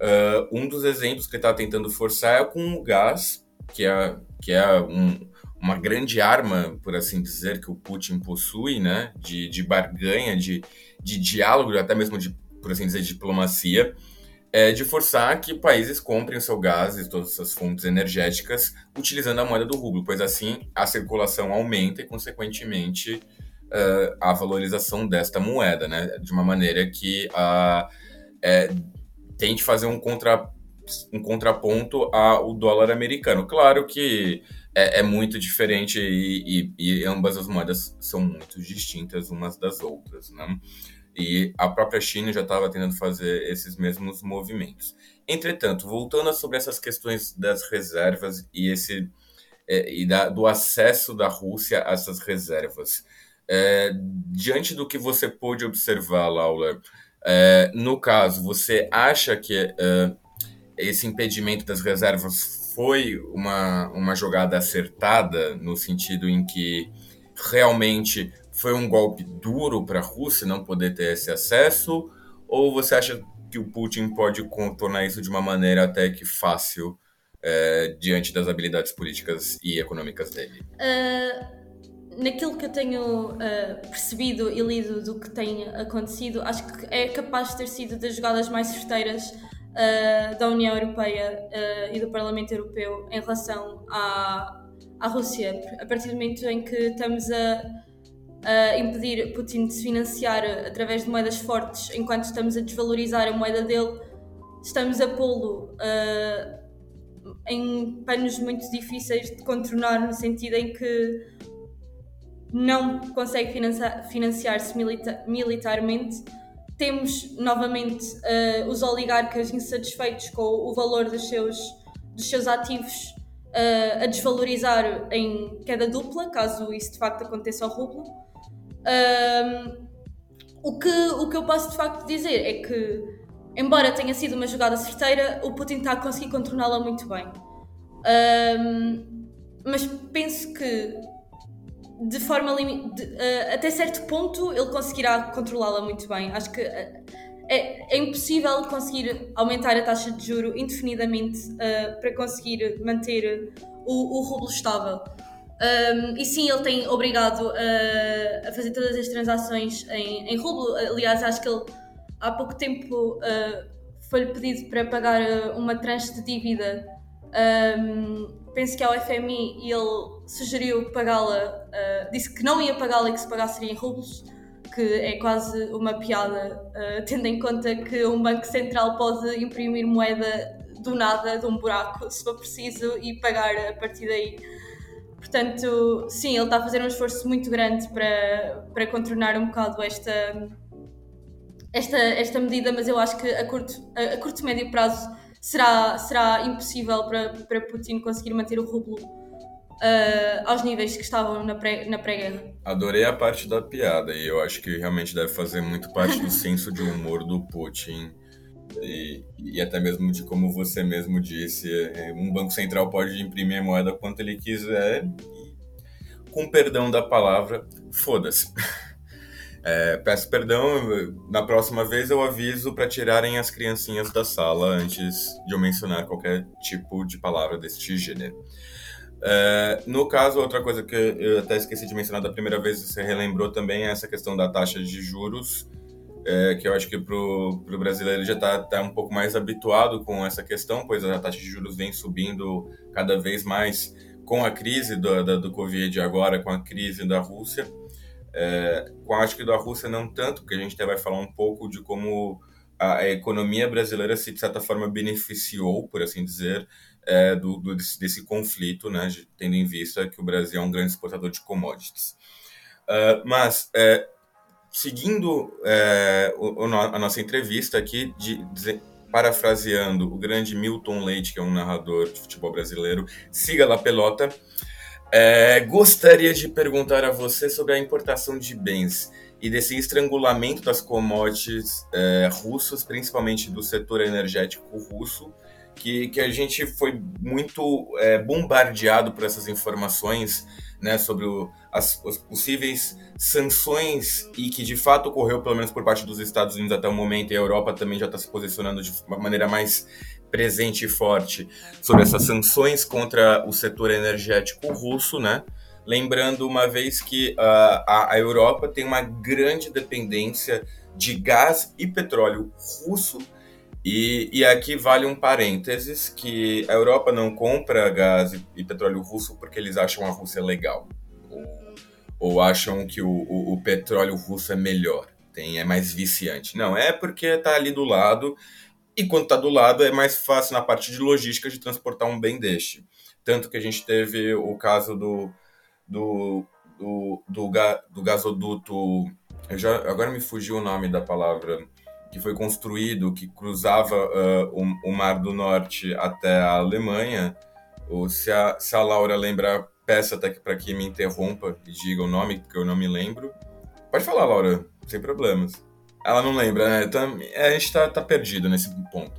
Uh, um dos exemplos que está tentando forçar é com o gás, que é, que é um, uma grande arma, por assim dizer, que o Putin possui, né? De, de barganha, de, de diálogo, até mesmo de, por assim dizer, diplomacia, é de forçar que países comprem o seu gás e todas essas fontes energéticas utilizando a moeda do rublo, pois assim a circulação aumenta e, consequentemente, uh, a valorização desta moeda, né? De uma maneira que uh, é, tente fazer um, contra, um contraponto ao dólar americano. Claro que é, é muito diferente e, e, e, ambas as moedas são muito distintas umas das outras, né? E a própria China já estava tentando fazer esses mesmos movimentos. Entretanto, voltando sobre essas questões das reservas e esse é, e da, do acesso da Rússia a essas reservas, é, diante do que você pôde observar, Laura, é, no caso, você acha que é, esse impedimento das reservas foi uma, uma jogada acertada, no sentido em que realmente foi um golpe duro para a Rússia não poder ter esse acesso? Ou você acha que o Putin pode contornar isso de uma maneira até que fácil é, diante das habilidades políticas e econômicas dele? Uh naquilo que eu tenho uh, percebido e lido do que tem acontecido, acho que é capaz de ter sido das jogadas mais certeiras uh, da União Europeia uh, e do Parlamento Europeu em relação à, à Rússia. A partir do momento em que estamos a, a impedir Putin de se financiar através de moedas fortes, enquanto estamos a desvalorizar a moeda dele, estamos a pô-lo em panos muito difíceis de contornar, no sentido em que não consegue financiar-se milita militarmente. Temos novamente uh, os oligarcas insatisfeitos com o valor dos seus, dos seus ativos uh, a desvalorizar em queda dupla, caso isso de facto aconteça ao rublo. Uh, o, que, o que eu posso de facto dizer é que, embora tenha sido uma jogada certeira, o Putin está a conseguir contorná-la muito bem. mas penso que de forma de, uh, até certo ponto ele conseguirá controlá-la muito bem. Acho que uh, é, é, impossível conseguir aumentar a taxa de juro indefinidamente uh, para conseguir manter o, o rublo estável. Um, e sim, ele tem obrigado a fazer todas as transações em, em rublo. Aliás, acho que ele há pouco tempo foi-lhe pedido para pagar uma tranche de dívida. Um, penso que ao FMI e ele sugeriu pagá-la, uh, disse que não ia pagá-la e que se pagasse em rublos, que é quase uma piada, uh, tendo em conta que um banco central pode imprimir moeda do nada, de um buraco, se for preciso, e pagar a partir daí. Portanto, sim, ele está a fazer um esforço muito grande para, para contornar um bocado esta, esta, esta medida, mas eu acho que a curto, a, a curto médio prazo será, será impossível para, para Putin conseguir manter o rublo uh, aos níveis que estavam na pré-guerra. Pré Adorei a parte da piada e eu acho que realmente deve fazer muito parte do senso de humor do Putin. E, e, até mesmo de como você mesmo disse, é, um banco central pode imprimir a moeda quanto ele quiser e, com perdão da palavra, foda-se. É, peço perdão, na próxima vez eu aviso para tirarem as criancinhas da sala antes de eu mencionar qualquer tipo de palavra deste gênero. É, no caso, outra coisa que eu até esqueci de mencionar da primeira vez, você relembrou também, é essa questão da taxa de juros, é, que eu acho que para o brasileiro já está tá um pouco mais habituado com essa questão, pois a taxa de juros vem subindo cada vez mais com a crise do, do Covid agora, com a crise da Rússia. É, com acho que da Rússia não tanto, porque a gente até vai falar um pouco de como a, a economia brasileira se de certa forma beneficiou, por assim dizer, é, do, do desse, desse, conflito, né, tendo em vista que o Brasil é um grande exportador de commodities. Uh, mas, é, seguindo é, o, a nossa entrevista aqui, de, de, parafraseando o grande Milton Leite, que é um narrador de futebol brasileiro, siga lá pelota, é, gostaria de perguntar a você sobre a importação de bens e desse estrangulamento das commodities é, russas, principalmente do setor energético russo, que, que a gente foi muito é, bombardeado por essas informações né, sobre o, as, as, possíveis sanções e que de fato ocorreu, pelo menos por parte dos Estados Unidos até o momento, e a Europa também já está se posicionando de uma maneira mais presente e forte sobre essas sanções contra o setor energético russo, né? Lembrando uma vez que uh, a, a Europa tem uma grande dependência de gás e petróleo russo e, e, aqui vale um parênteses que a Europa não compra gás e, e petróleo russo porque eles acham a Rússia legal ou, ou acham que o, o, o, petróleo russo é melhor, tem é mais viciante. Não, é porque está ali do lado e quando está do lado é mais fácil na parte de logística de transportar um bem deste. Tanto que a gente teve o caso do do, do, do, ga, do gasoduto, já, agora me fugiu o nome da palavra que foi construído, que cruzava uh, o, o, Mar do Norte até a Alemanha. Ou se a, se a Laura lembrar, peça até para que me interrompa e diga o nome, porque eu não me lembro. Pode falar, Laura, sem problemas. Ela não lembra, né? Então, a gente está tá perdido nesse ponto.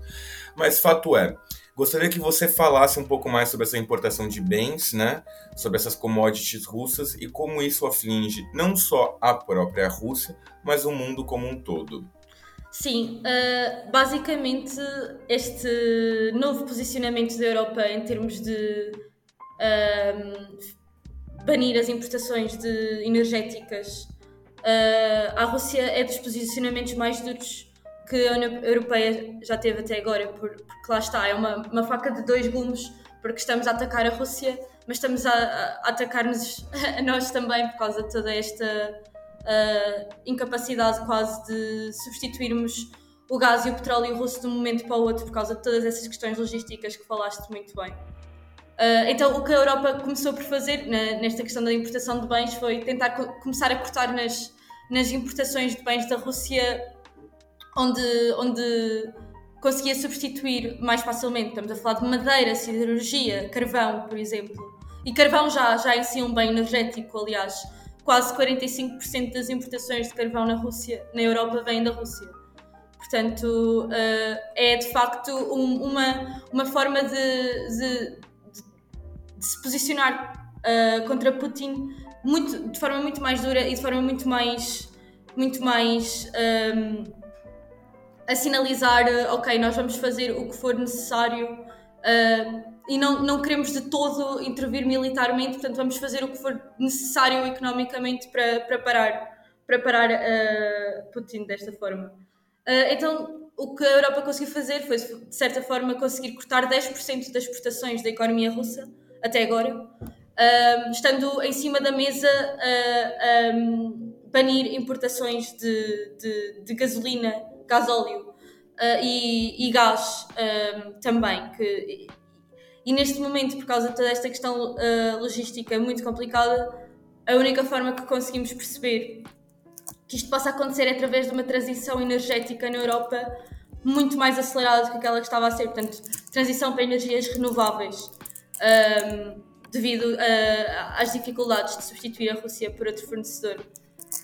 Mas fato é, gostaria que você falasse um pouco mais sobre essa importação de bens, né? Sobre essas commodities russas e como isso aflige não só a própria Rússia, mas o mundo como um todo. Sim, uh, basicamente este novo posicionamento da Europa em termos de uh, banir as importações de energéticas uh, à Rússia é dos posicionamentos mais duros que a União Europeia já teve até agora, porque lá está, é uma, uma faca de dois gumes, porque estamos a atacar a Rússia, mas estamos a, a atacar-nos a nós também por causa de toda esta uh, incapacidade quase de substituirmos o gás e o petróleo russo de um momento para o outro por causa de todas essas questões logísticas que falaste muito bem. Uh, então, o que a Europa começou por fazer na, nesta questão da importação de bens foi tentar co começar a cortar nas, nas importações de bens da Rússia, onde, onde conseguia substituir mais facilmente. Estamos a falar de madeira, siderurgia, carvão, por exemplo. E carvão já, já em si é um bem energético, aliás quase 45% das importações de carvão na Rússia, na Europa, vêm da Rússia. Portanto, uh, é de facto um, uma, uma forma de, de, de se posicionar uh, contra Putin muito, de forma muito mais dura e de forma muito mais, muito mais um, a sinalizar: ok, nós vamos fazer o que for necessário. Uh, e não, não queremos de todo intervir militarmente, portanto vamos fazer o que for necessário economicamente para, para parar, para parar uh, Putin desta forma. Uh, então o que a Europa conseguiu fazer foi, de certa forma, conseguir cortar 10% das exportações da economia russa, até agora, uh, estando em cima da mesa a um, banir importações de, de, de gasolina, gasóleo e, e, gás também, que e neste momento, por causa de toda esta questão uh, logística muito complicada, a única forma que conseguimos perceber que isto possa acontecer é através de uma transição energética na Europa muito mais acelerada do que aquela que estava a ser, portanto, transição para energias renováveis, um, devido às dificuldades de substituir a Rússia por outro fornecedor.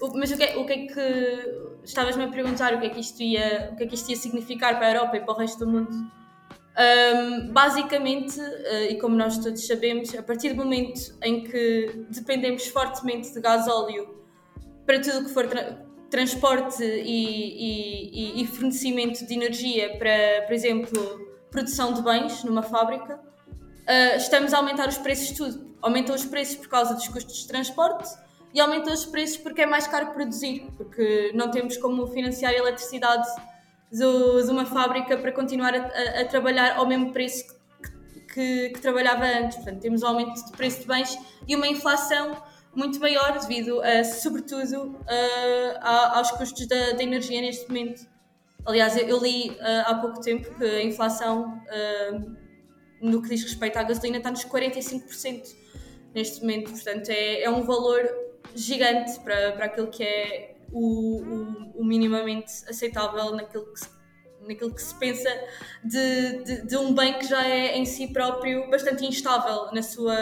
O, mas o que, é, o que é que estavas-me a perguntar o que é que isto ia, o que é que isto ia significar para a Europa e para o resto do mundo? Um, basicamente, uh, e como nós todos sabemos, a partir do momento em que dependemos fortemente de gás óleo para tudo o que for tra transporte e, e, e, fornecimento de energia para, por exemplo, produção de bens numa fábrica, uh, estamos a aumentar os preços tudo. Aumentam os preços por causa dos custos de transporte e aumentam os preços porque é mais caro produzir, porque não temos como financiar a eletricidade de uma fábrica para continuar a, a, trabalhar ao mesmo preço que, que, que, trabalhava antes. Portanto, temos um aumento de preço de bens e uma inflação muito maior devido, a, sobretudo, a, aos custos da, da, energia neste momento. Aliás, eu, li uh, há pouco tempo que a inflação, uh, no que diz respeito à gasolina, está nos 45% neste momento. Portanto, é, é um valor gigante para, para aquilo que é o, o, o minimamente aceitável naquilo que se, naquilo que se pensa de, de, de, um bem que já é em si próprio bastante instável na sua,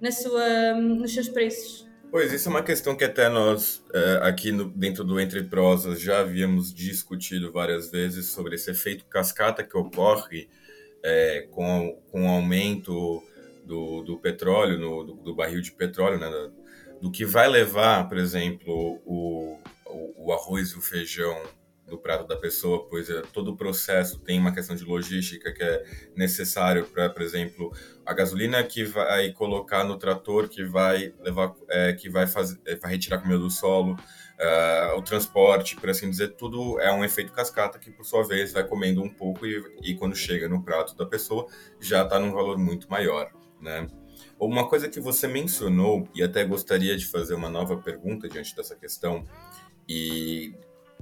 na sua, nos seus preços. Pois, isso é uma questão que até nós, é, aqui no, dentro do Entre Prosas, já havíamos discutido várias vezes sobre esse efeito cascata que ocorre é, com, com o aumento do, do petróleo, no, do, do, barril de petróleo, né, do que vai levar, por exemplo, o, o, o arroz e o feijão do prato da pessoa, pois é, todo o processo tem uma questão de logística que é necessário para, por exemplo, a gasolina que vai colocar no trator que vai levar, é, que vai fazer, é, vai retirar comida do solo, uh, o transporte, por assim dizer, tudo é um efeito cascata que, por sua vez, vai comendo um pouco e, e quando chega no prato da pessoa já está num valor muito maior, né? Uma coisa que você mencionou, e até gostaria de fazer uma nova pergunta diante dessa questão, e,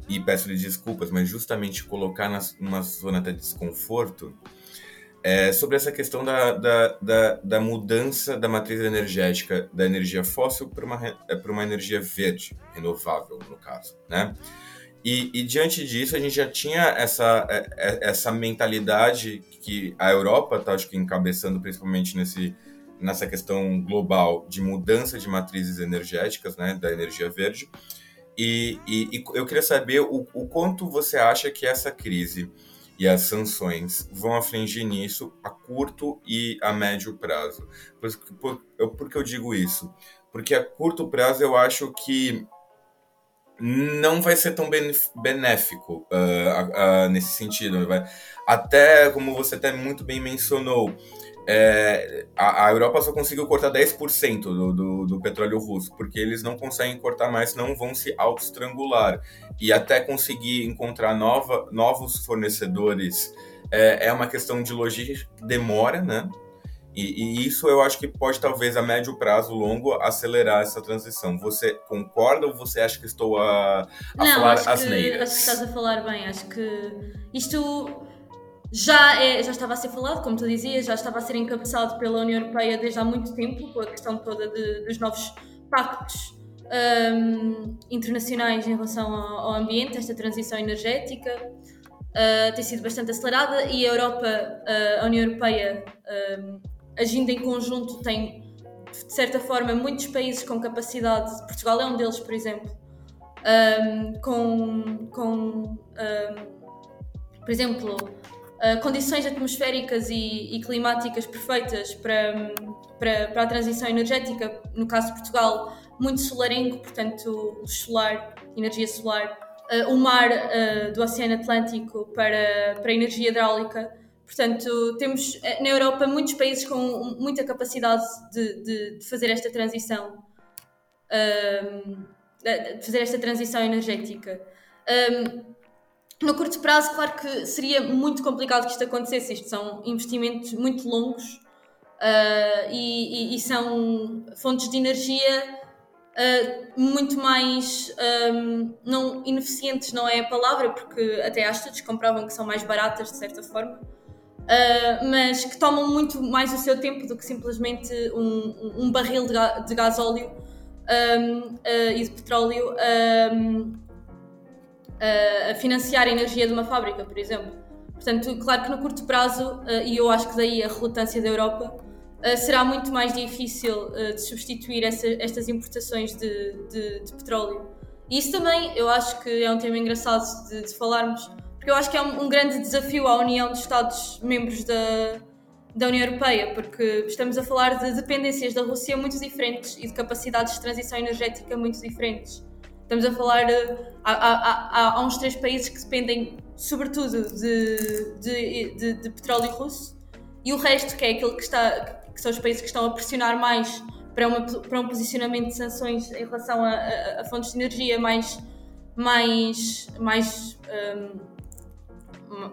e peço-lhe desculpas, mas justamente colocar numa zona até de desconforto, é sobre essa questão da, da, da, da, mudança da matriz energética da energia fóssil para uma, é, para uma energia verde, renovável, no caso, né? E, e, diante disso, a gente já tinha essa, é, é, essa mentalidade que a Europa está, acho que, encabeçando principalmente nesse, nessa questão global de mudança de matrizes energéticas, né, da energia verde. E, e, e eu queria saber o, o, quanto você acha que essa crise e as sanções vão afligir nisso a curto e a médio prazo. Por, por, por que eu digo isso? Porque a curto prazo eu acho que não vai ser tão benéfico uh, uh, nesse sentido. Vai. Até, como você até muito bem mencionou, é, a, a, Europa só conseguiu cortar 10% do, do, do, petróleo russo, porque eles não conseguem cortar mais, senão vão se auto-estrangular. E até conseguir encontrar nova, novos fornecedores é, é uma questão de logística, demora, né? E, e, isso eu acho que pode, talvez, a médio prazo, longo, acelerar essa transição. Você concorda ou você acha que estou a, a não, falar asneiras? Que, acho que estás a falar bem. Acho que isto já, é, já estava a ser falado, como tu dizias, já estava a ser encabeçado pela União Europeia desde há muito tempo, com a questão toda de, dos novos pactos um, internacionais em relação ao, ao, ambiente, esta transição energética uh, tem sido bastante acelerada e a Europa, uh, a União Europeia, um, agindo em conjunto, tem de certa forma muitos países com capacidade, Portugal é um deles, por exemplo, um, com, com por exemplo, uh, condições atmosféricas e, e, climáticas perfeitas para, para, para a transição energética, no caso de Portugal, muito solarengo, portanto, solar, energia solar, uh, o mar uh, do Oceano Atlântico para, para energia hidráulica. Portanto, temos na Europa muitos países com muita capacidade de, de, de fazer esta transição, de fazer esta transição energética. Um, no curto prazo, claro que seria muito complicado que isto acontecesse. Isto são investimentos muito longos uh, e, e, e, são fontes de energia uh, muito mais um, não, ineficientes, não é a palavra, porque até há estudos que comprovam que são mais baratas, de certa forma. Uh, mas que tomam muito mais o seu tempo do que simplesmente um, um barril de, de gás óleo um, e de petróleo a financiar a energia de uma fábrica, por exemplo. Portanto, claro que no curto prazo, e eu acho que daí a relutância da Europa, será muito mais difícil de substituir essa, estas importações de, de, de, petróleo. E isso também eu acho que é um tema engraçado de, de falarmos, porque eu acho que é um, um, grande desafio à União dos Estados-membros da, da União Europeia, porque estamos a falar de dependências da Rússia muito diferentes e de capacidades de transição energética muito diferentes. Estamos a falar. Há, há, há uns três países que dependem, sobretudo, de, de, de, de, petróleo russo, e o resto, que é aquele que está. que são os países que estão a pressionar mais para, uma, para um posicionamento de sanções em relação a, a, a fontes de energia mais. mais. mais. Um,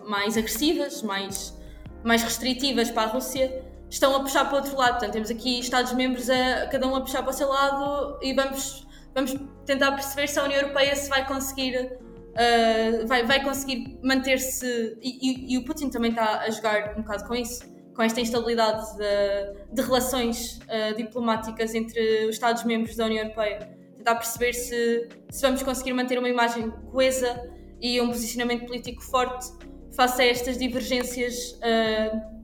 mais agressivas, mais mais restritivas para a Rússia estão a puxar para o outro lado. Portanto, temos aqui Estados-membros a cada um a puxar para o seu lado e vamos, vamos tentar perceber se a União Europeia se vai conseguir. Uh, vai, vai conseguir manter-se e, e, e, o Putin também está a jogar um bocado com isso, com esta instabilidade de, de relações uh, diplomáticas entre os Estados-membros da União Europeia. Tentar perceber se, se vamos conseguir manter uma imagem coesa e um posicionamento político forte face a estas divergências uh,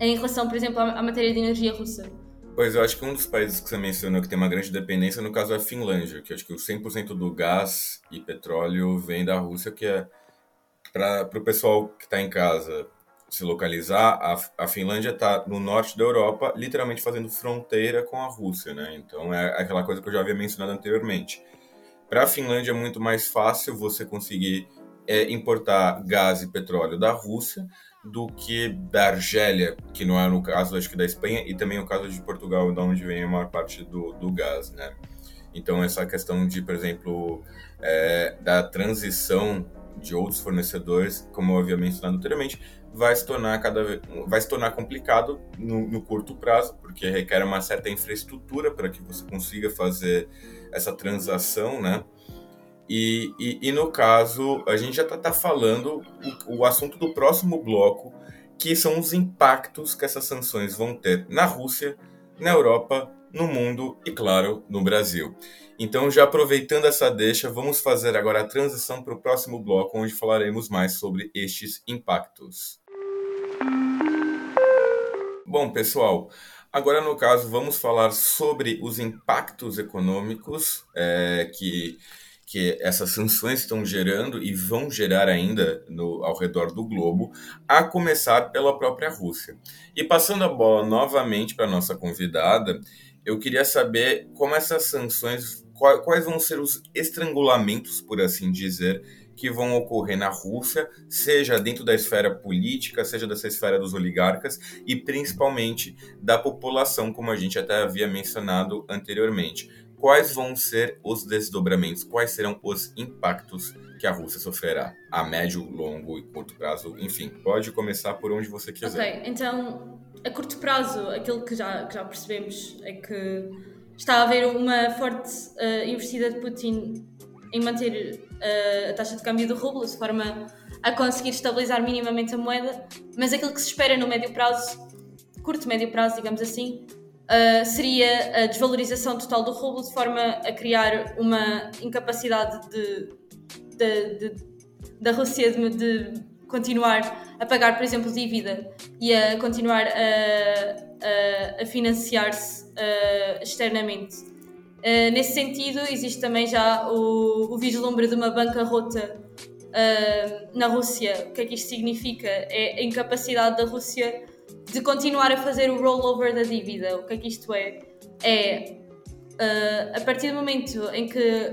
em relação, por exemplo, à, à, matéria de energia russa? Pois, eu acho que um dos países que você mencionou que tem uma grande dependência, no caso, é a Finlândia, que acho que o 100% do gás e petróleo vem da Rússia, que é para o pessoal que está em casa se localizar, a, a Finlândia está no norte da Europa, literalmente fazendo fronteira com a Rússia, né? Então é aquela coisa que eu já havia mencionado anteriormente. Para a Finlândia é muito mais fácil você conseguir é importar gás e petróleo da Rússia do que da Argélia, que não é no caso acho que da Espanha e também o caso de Portugal, de onde vem a maior parte do, do gás, né? Então essa questão de, por exemplo, é, da transição de outros fornecedores, como eu havia mencionado anteriormente, vai se tornar cada vez, vai se tornar complicado no, no curto prazo, porque requer uma certa infraestrutura para que você consiga fazer essa transação, né? E, e, e, no caso, a gente já está tá falando o, o assunto do próximo bloco, que são os impactos que essas sanções vão ter na Rússia, na Europa, no mundo e, claro, no Brasil. Então, já aproveitando essa deixa, vamos fazer agora a transição para o próximo bloco, onde falaremos mais sobre estes impactos. Bom, pessoal, agora no caso vamos falar sobre os impactos econômicos é, que que essas sanções estão gerando e vão gerar ainda no, ao redor do globo, a começar pela própria Rússia. E passando a bola novamente para nossa convidada, eu queria saber como essas sanções, quais vão ser os estrangulamentos, por assim dizer, que vão ocorrer na Rússia, seja dentro da esfera política, seja dessa esfera dos oligarcas e principalmente da população, como a gente até havia mencionado anteriormente quais vão ser os desdobramentos, quais serão os impactos que a Rússia sofrerá a médio, longo e curto prazo, enfim, pode começar por onde você quiser. Ok, então a curto prazo, aquilo que já, que já percebemos é que está a haver uma forte uh, investida de Putin em manter uh, a taxa de câmbio do rublo, de forma a conseguir estabilizar minimamente a moeda, mas aquilo que se espera no médio prazo, curto médio prazo, digamos assim, uh, seria a desvalorização total do rublo de forma a criar uma incapacidade de, de, de, da Rússia de, de, continuar a pagar, por exemplo, dívida e a continuar a, a, a financiar-se uh, externamente. Uh, nesse sentido, existe também já o, o vislumbre de uma bancarrota uh, na Rússia. O que é que isto significa? É a incapacidade da Rússia de continuar a fazer o rollover da dívida. O que é que isto é? É uh, a partir do momento em que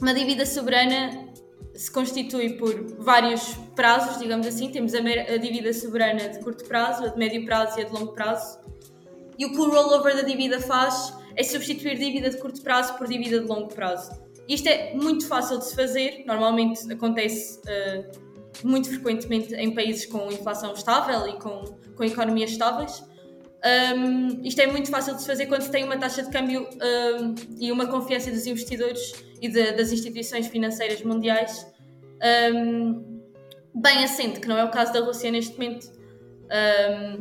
uma dívida soberana se constitui por vários prazos, digamos assim, temos a, a dívida soberana de curto prazo, a de médio prazo e a de longo prazo. E o que o rollover da dívida faz é substituir dívida de curto prazo por dívida de longo prazo. Isto é muito fácil de se fazer, normalmente acontece uh, muito frequentemente em países com inflação estável e com, com economias estáveis. Um, isto é muito fácil de se fazer quando se tem uma taxa de câmbio um, e uma confiança dos investidores e de, das instituições financeiras mundiais um, bem assente, que não é o caso da Rússia neste momento.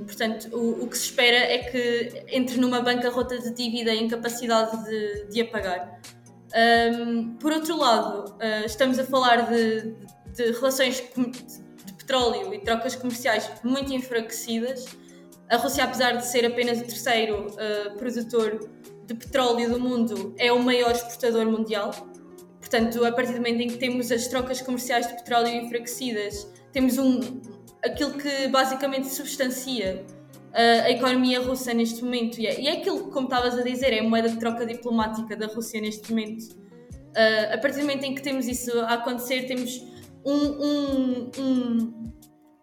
portanto, o, o, que se espera é que entre numa bancarrota de dívida e incapacidade de, de a pagar. Por outro lado, uh, estamos a falar de relações de petróleo e trocas comerciais muito enfraquecidas. A Rússia, apesar de ser apenas o terceiro uh, produtor de petróleo do mundo, é o maior exportador mundial. Portanto, a partir do momento em que temos as trocas comerciais de petróleo enfraquecidas, temos um, aquilo que basicamente substancia uh, a economia russa neste momento. E é, e é aquilo que, como estavas a dizer, é a moeda de troca diplomática da Rússia neste momento. Uh, a partir do momento em que temos isso a acontecer, temos um, um, um,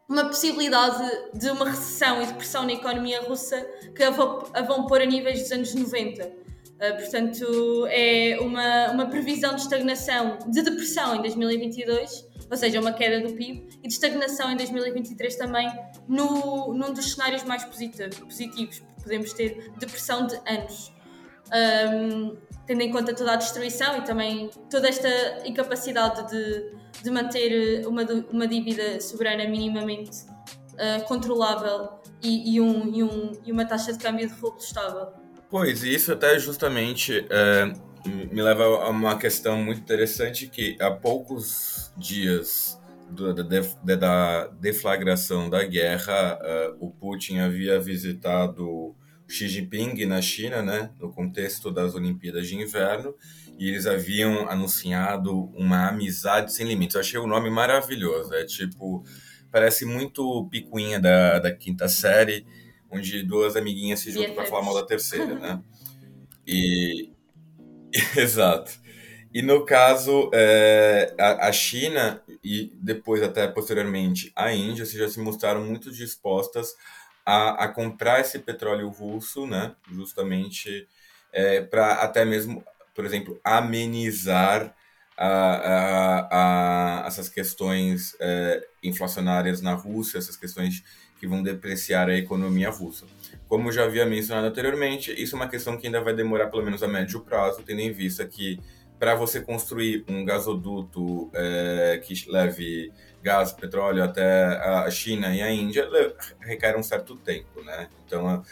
uma possibilidade de uma recessão e depressão na economia russa que a vão, a vão pôr a níveis dos anos 90. Uh, ah, portanto, é uma, uma previsão de estagnação, de depressão em 2022 ou seja, uma queda do PIB, e de estagnação em 2023 também no, num dos cenários mais positivos. Podemos ter depressão de anos. Um, tendo em conta toda a destruição e também toda esta incapacidade de, de manter uma, uma dívida soberana minimamente uh, controlável e, e, um, e, um, e, uma taxa de câmbio de rublo estável. Pois, e isso até justamente é, me leva a uma questão muito interessante que há poucos dias do, da, da, deflagração da guerra, uh, o Putin havia visitado Xi Jinping na China, né, no contexto das Olimpíadas de Inverno, e eles haviam anunciado uma amizade sem limites. Eu achei o nome maravilhoso, é tipo, parece muito picuinha da, da quinta série, onde duas amiguinhas se juntam para falar mal da terceira, né? E exato. E no caso, é, a, a, China e depois até posteriormente a Índia se já se mostraram muito dispostas a, a comprar esse petróleo russo, né? Justamente é, para até mesmo, por exemplo, amenizar a, a, a essas questões é, inflacionárias na Rússia, essas questões que vão depreciar a economia russa. Como já havia mencionado anteriormente, isso é uma questão que ainda vai demorar pelo menos a médio prazo, tendo em vista que para você construir um gasoduto é, que leve gás, petróleo até a China e a Índia, requer um certo tempo, né? Então,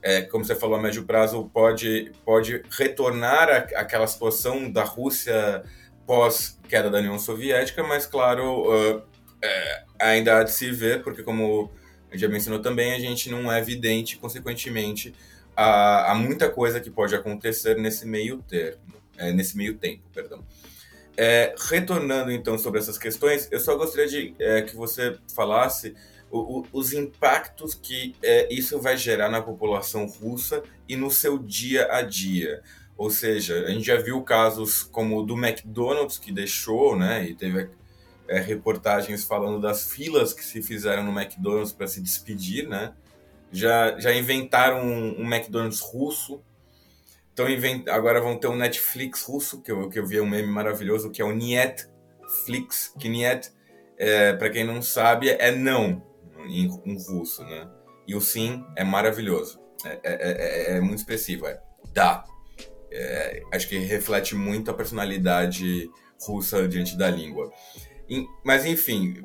é, como você falou, a médio prazo pode, pode retornar a, aquela situação da Rússia pós queda da União Soviética, mas, claro, uh, é, ainda há de se ver, porque como já mencionou também, a gente não é evidente, consequentemente, há, há muita coisa que pode acontecer nesse meio termo é, nesse meio tempo, perdão. É, retornando então sobre essas questões, eu só gostaria de é, que você falasse o, o, os impactos que é, isso vai gerar na população russa e no seu dia a dia. Ou seja, a gente já viu casos como o do McDonald's que deixou, né, e teve é, reportagens falando das filas que se fizeram no McDonald's para se despedir, né? Já, já inventaram um, um McDonald's russo, então, agora vão ter um Netflix russo, que eu, que eu vi um meme maravilhoso, que é o Nietflix, que Niet, é, para quem não sabe, é não em, em, russo, né? E o sim é maravilhoso. É, é, é, é muito expressivo, é dá. É, acho que reflete muito a personalidade russa diante da língua. Mas, enfim,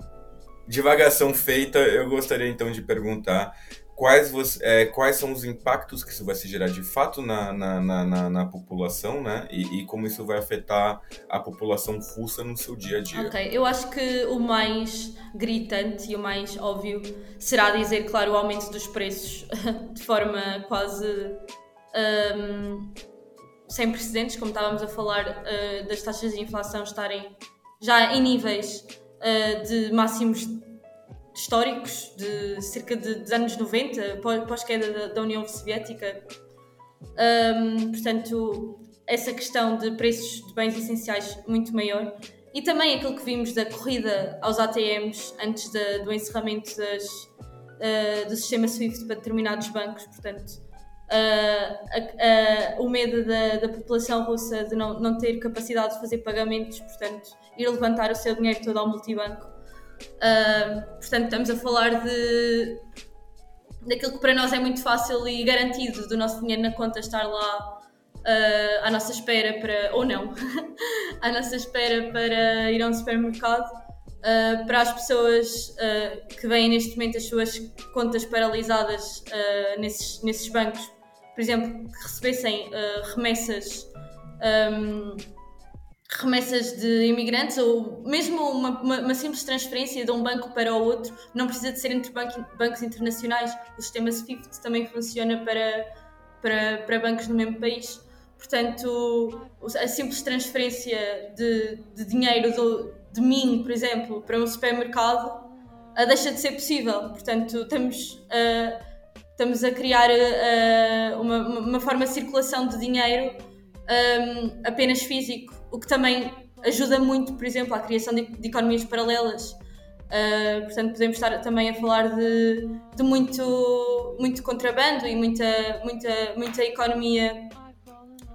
divagação feita, eu gostaria então de perguntar quais, você, é, quais são os impactos que isso vai se gerar de fato na, na, na, na população, né? E, e, como isso vai afetar a população russa no seu dia a dia. Ok, eu acho que o mais gritante e o mais óbvio será dizer, claro, o aumento dos preços de forma quase. Um, sem precedentes, como estávamos a falar, uh, das taxas de inflação estarem já em níveis uh, de máximos históricos de cerca de, dos anos 90, pós-queda da, da, União Soviética. Um, portanto, essa questão de preços de bens essenciais muito maior. E também aquilo que vimos da corrida aos ATMs antes do encerramento das, uh, do sistema SWIFT para determinados bancos. Portanto, uh, o medo da, da, população russa de não, não ter capacidade de fazer pagamentos, portanto, ir levantar o seu dinheiro todo ao multibanco Uh, portanto, estamos a falar de daquilo que para nós é muito fácil e garantido do nosso dinheiro na conta estar lá uh, à nossa espera para, ou não, à nossa espera para ir a um supermercado. Uh, para as pessoas uh, que veem neste momento as suas contas paralisadas nesses, nesses bancos, por exemplo, que recebessem remessas um, remessas de imigrantes ou mesmo uma, uma, uma, simples transferência de um banco para o outro não precisa de ser entre banco, bancos internacionais. O sistema SWIFT também funciona para, para, para bancos no mesmo país. Portanto, a simples transferência de, de dinheiro do, de mim, por exemplo, para um supermercado deixa de ser possível. Portanto, estamos, uh, estamos a criar uh, uma, uma forma de circulação de dinheiro um, apenas físico, o que também ajuda muito, por exemplo, à criação de, de economias paralelas. Uh, portanto, podemos estar também a falar de, de muito, muito contrabando e muita, muita, muita economia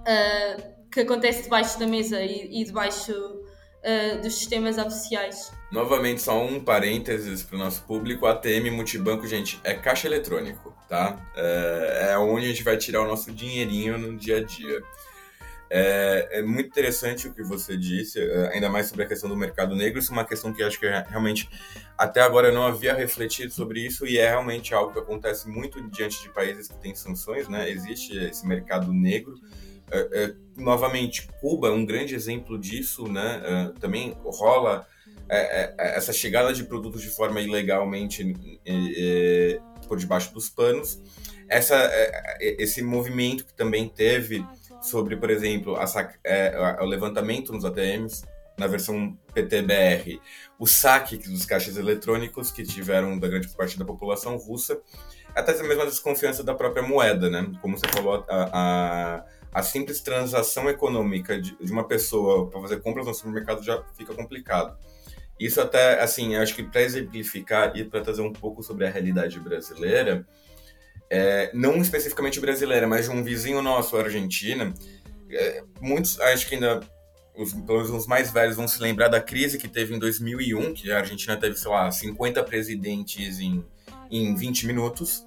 uh, que acontece debaixo da mesa e, e debaixo uh, dos sistemas oficiais. Novamente, só um parênteses para o nosso público: ATM Multibanco, gente, é caixa eletrônico, tá? É, é onde a gente vai tirar o nosso dinheirinho no dia a dia. É, é, muito interessante o que você disse, é, ainda mais sobre a questão do mercado negro. Isso é uma questão que acho que realmente até agora eu não havia refletido sobre isso e é realmente algo que acontece muito diante de países que têm sanções, né? Existe esse mercado negro. É, é, novamente, Cuba é um grande exemplo disso, né? É, também rola essa chegada de produtos de forma ilegalmente por debaixo dos panos. Essa, esse movimento que também teve sobre, por exemplo, a, é, o levantamento nos ATMs na versão PTBR, o saque dos caixas eletrônicos que tiveram da grande parte da população russa, até mesmo a desconfiança da própria moeda, né? Como você falou, a, a, a simples transação econômica de, de uma pessoa para fazer compras no supermercado já fica complicado. Isso até, assim, acho que para exemplificar e para trazer um pouco sobre a realidade brasileira, é, não especificamente brasileira, mas de um vizinho nosso, a Argentina, é, muitos, acho que ainda, os, pelo menos os mais velhos vão se lembrar da crise que teve em 2001, que a Argentina teve, sei lá, 50 presidentes em, em 20 minutos.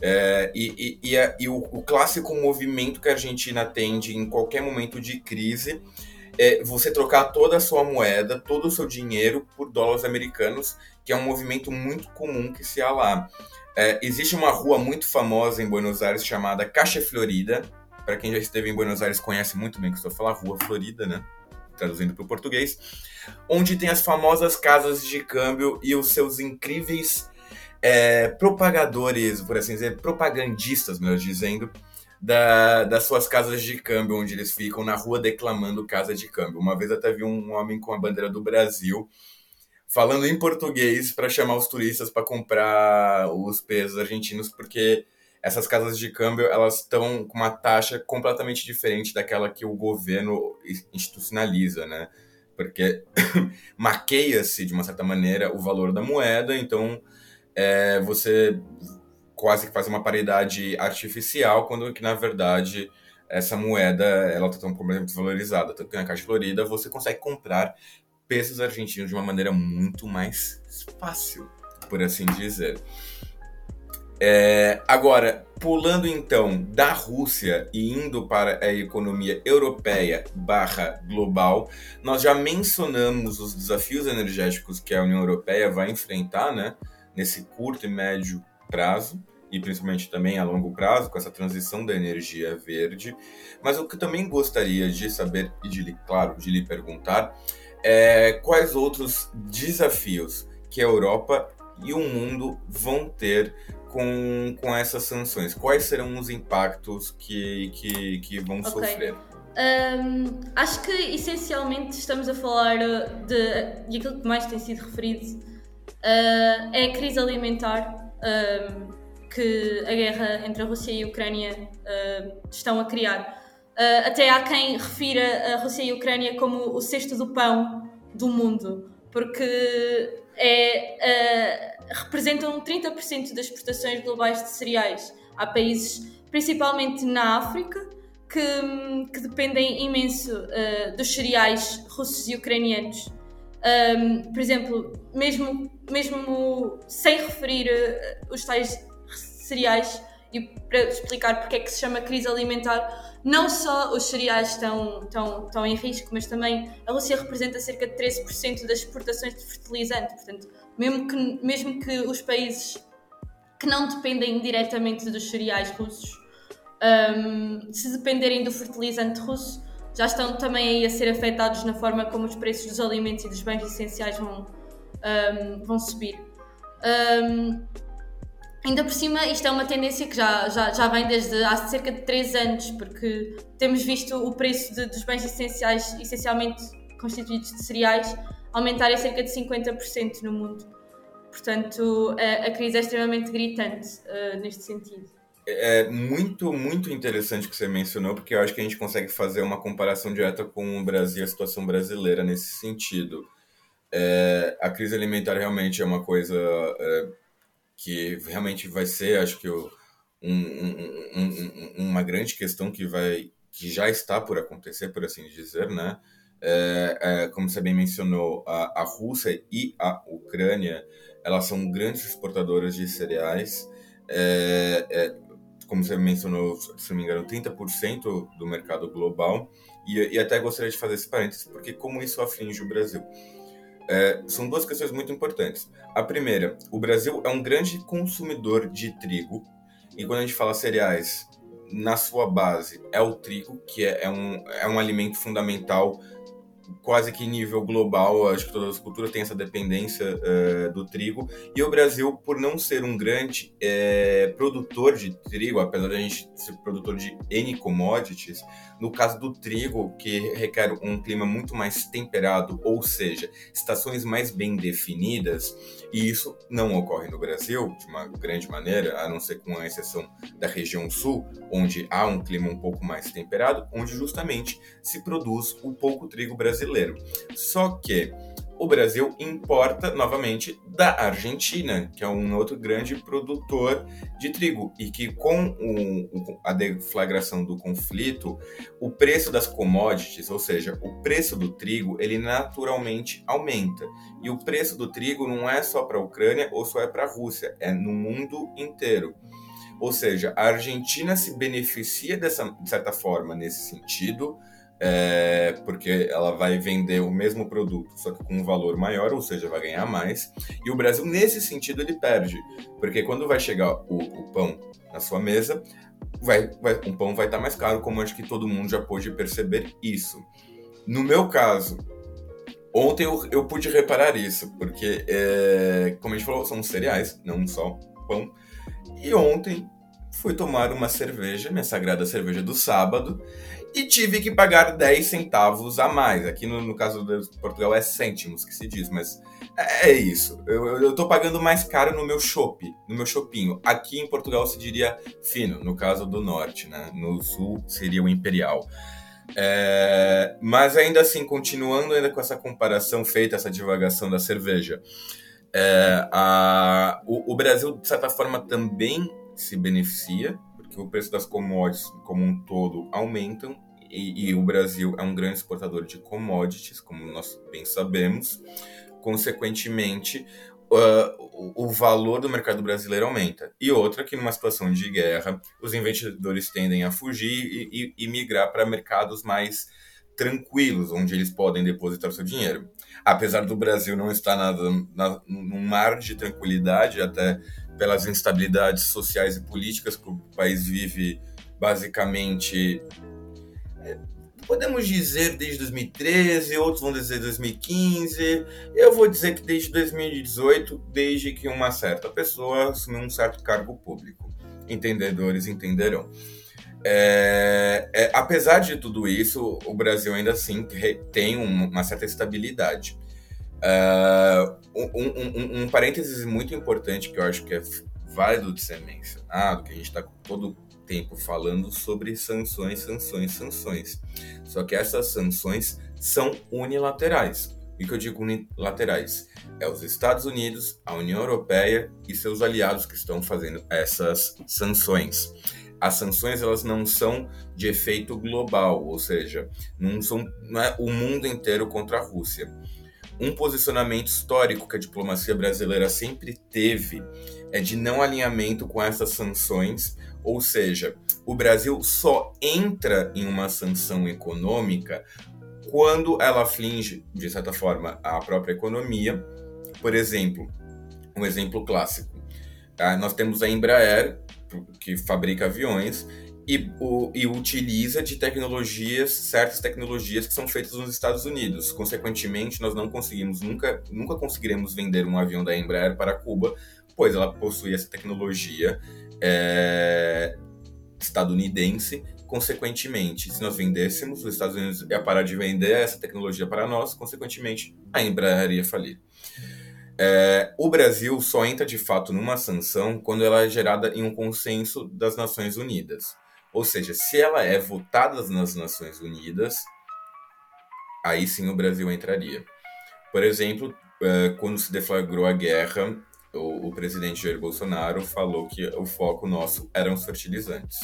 É, e, e, e, a, e o, o, clássico movimento que a Argentina tem de, em qualquer momento de crise, é você trocar toda a sua moeda, todo o seu dinheiro por dólares americanos, que é um movimento muito comum que se há lá. É, existe uma rua muito famosa em Buenos Aires chamada Caixa Florida. Para quem já esteve em Buenos Aires conhece muito bem que estou falando Rua Florida, né? Traduzindo para o português. Onde tem as famosas casas de câmbio e os seus incríveis é, propagadores, por assim dizer, propagandistas, melhor dizendo, da, das suas casas de câmbio, onde eles ficam na rua declamando casa de câmbio. Uma vez até vi um homem com a bandeira do Brasil falando em português para chamar os turistas para comprar os pesos argentinos, porque essas casas de câmbio elas estão com uma taxa completamente diferente daquela que o governo institucionaliza, né? Porque maqueia-se de uma certa maneira o valor da moeda, então é, você quase que faz uma paridade artificial, quando que na verdade essa moeda ela está tão completamente desvalorizada. Tanto que na Caixa Florida você consegue comprar pesos argentinos de uma maneira muito mais fácil, por assim dizer. É, agora, pulando então da Rússia e indo para a economia europeia barra global, nós já mencionamos os desafios energéticos que a União Europeia vai enfrentar, né, nesse curto e médio prazo e principalmente também a longo prazo com essa transição da energia verde. Mas o que eu também gostaria de saber e de claro de lhe perguntar é, quais outros desafios que a Europa e o mundo vão ter com, com essas sanções? Quais serão os impactos que, que, que vão okay. sofrer? Um, acho que essencialmente estamos a falar de. e aquilo que mais tem sido referido uh, é a crise alimentar um, que a guerra entre a Rússia e a Ucrânia uh, estão a criar. Uh, até há quem refira a Rússia e a Ucrânia como o cesto do pão do mundo, porque é, uh, representam 30% das exportações globais de cereais. Há países, principalmente na África, que, que dependem imenso uh, dos cereais russos e ucranianos. Um, por exemplo, mesmo, mesmo sem referir os tais cereais, e para explicar porque é que se chama crise alimentar, não só os cereais estão, estão, estão em risco, mas também a Rússia representa cerca de 13% das exportações de fertilizante. Portanto, mesmo que, mesmo que os países que não dependem diretamente dos cereais russos, um, se dependerem do fertilizante russo, já estão também a ser afetados na forma como os preços dos alimentos e dos bens essenciais vão, um, vão subir. Um, ainda por cima, isto é uma tendência que já, já, já vem desde há cerca de 3 anos, porque temos visto o preço de, dos bens essenciais, essencialmente constituídos de cereais, aumentar em cerca de 50% no mundo. Portanto, a, a, crise é extremamente gritante uh, neste sentido. É muito, muito interessante o que você mencionou, porque eu acho que a gente consegue fazer uma comparação direta com o Brasil, a situação brasileira nesse sentido. É, a crise alimentar realmente é uma coisa é, que realmente vai ser, acho que, um, um, um, uma grande questão que vai que já está por acontecer, por assim dizer, né? É, é, como você bem mencionou, a, a Rússia e a Ucrânia, elas são grandes exportadoras de cereais. É, é como você mencionou, se não me engano, 30% do mercado global. E, e, até gostaria de fazer esse parênteses, porque como isso aflige o Brasil. É, são duas questões muito importantes. A primeira, o Brasil é um grande consumidor de trigo, e quando a gente fala cereais, na sua base é o trigo, que é, é um, é um alimento fundamental quase que nível global, acho que todas as culturas têm essa dependência uh, do trigo. E o Brasil, por não ser um grande uh, produtor de trigo, apesar de a gente ser produtor de N commodities, no caso do trigo, que requer um clima muito mais temperado, ou seja, estações mais bem definidas, e isso não ocorre no Brasil de uma grande maneira, a não ser com a exceção da região sul, onde há um clima um pouco mais temperado, onde justamente se produz o pouco trigo brasileiro. Só que o Brasil importa novamente da Argentina, que é um outro grande produtor de trigo, e que com o, a deflagração do conflito, o preço das commodities, ou seja, o preço do trigo, ele naturalmente aumenta. E o preço do trigo não é só para a Ucrânia ou só é para a Rússia, é no mundo inteiro. Ou seja, a Argentina se beneficia dessa, de certa forma nesse sentido, é, porque ela vai vender o mesmo produto, só que com um valor maior, ou seja, vai ganhar mais. E o Brasil, nesse sentido, ele perde, porque quando vai chegar o, o pão na sua mesa, vai, vai, o pão vai estar mais caro, como acho que todo mundo já pôde perceber isso. No meu caso, ontem eu, eu pude reparar isso, porque, é, como a gente falou, são cereais, não só pão. E ontem fui tomar uma cerveja, minha sagrada cerveja do sábado, e tive que pagar 10 centavos a mais. Aqui no, no caso de Portugal é cêntimos que se diz, mas é, é isso. Eu, tô pagando mais caro no meu shopping, no meu shopping. Aqui em Portugal se diria fino, no caso do norte, né? No sul seria o imperial. É, mas ainda assim, continuando ainda com essa comparação feita, essa divagação da cerveja, é, a, o, o Brasil, de certa forma, também se beneficia que o preço das commodities como um todo aumentam e, e, o Brasil é um grande exportador de commodities, como nós bem sabemos. Consequentemente, uh, o, o valor do mercado brasileiro aumenta. E outra que numa situação de guerra, os investidores tendem a fugir e, e, e migrar para mercados mais tranquilos, onde eles podem depositar seu dinheiro. Apesar do Brasil não estar nada, na, num mar de tranquilidade, até pelas instabilidades sociais e políticas que o país vive basicamente é, podemos dizer desde 2013, outros vão dizer 2015. Eu vou dizer que desde 2018, desde que uma certa pessoa assumiu um certo cargo público. Entendedores entenderão. É, é, apesar de tudo isso, o Brasil ainda assim tem uma certa estabilidade. Uh, um, um, um, parênteses muito importante que eu acho que é válido de ser mencionado, que a gente está todo tempo falando sobre sanções, sanções, sanções. Só que essas sanções são unilaterais. E que eu digo unilaterais? É os Estados Unidos, a União Europeia e seus aliados que estão fazendo essas sanções. As sanções elas não são de efeito global, ou seja, não, são, não é o mundo inteiro contra a Rússia um posicionamento histórico que a diplomacia brasileira sempre teve é de não alinhamento com essas sanções, ou seja, o Brasil só entra em uma sanção econômica quando ela aflige, de certa forma, a própria economia. Por exemplo, um exemplo clássico. Tá? Nós temos a Embraer, que fabrica aviões, e, o, e utiliza de tecnologias, certas tecnologias que são feitas nos Estados Unidos. Consequentemente, nós não conseguimos, nunca, nunca conseguiremos vender um avião da Embraer para Cuba, pois ela possui essa tecnologia é, estadunidense. Consequentemente, se nós vendêssemos, os Estados Unidos ia parar de vender essa tecnologia para nós, consequentemente, a Embraer ia falir. É, o Brasil só entra de fato numa sanção quando ela é gerada em um consenso das Nações Unidas. Ou seja, se ela é votada nas Nações Unidas, aí sim o Brasil entraria. Por exemplo, é, quando se deflagrou a guerra, o, presidente Jair Bolsonaro falou que o foco nosso eram os fertilizantes.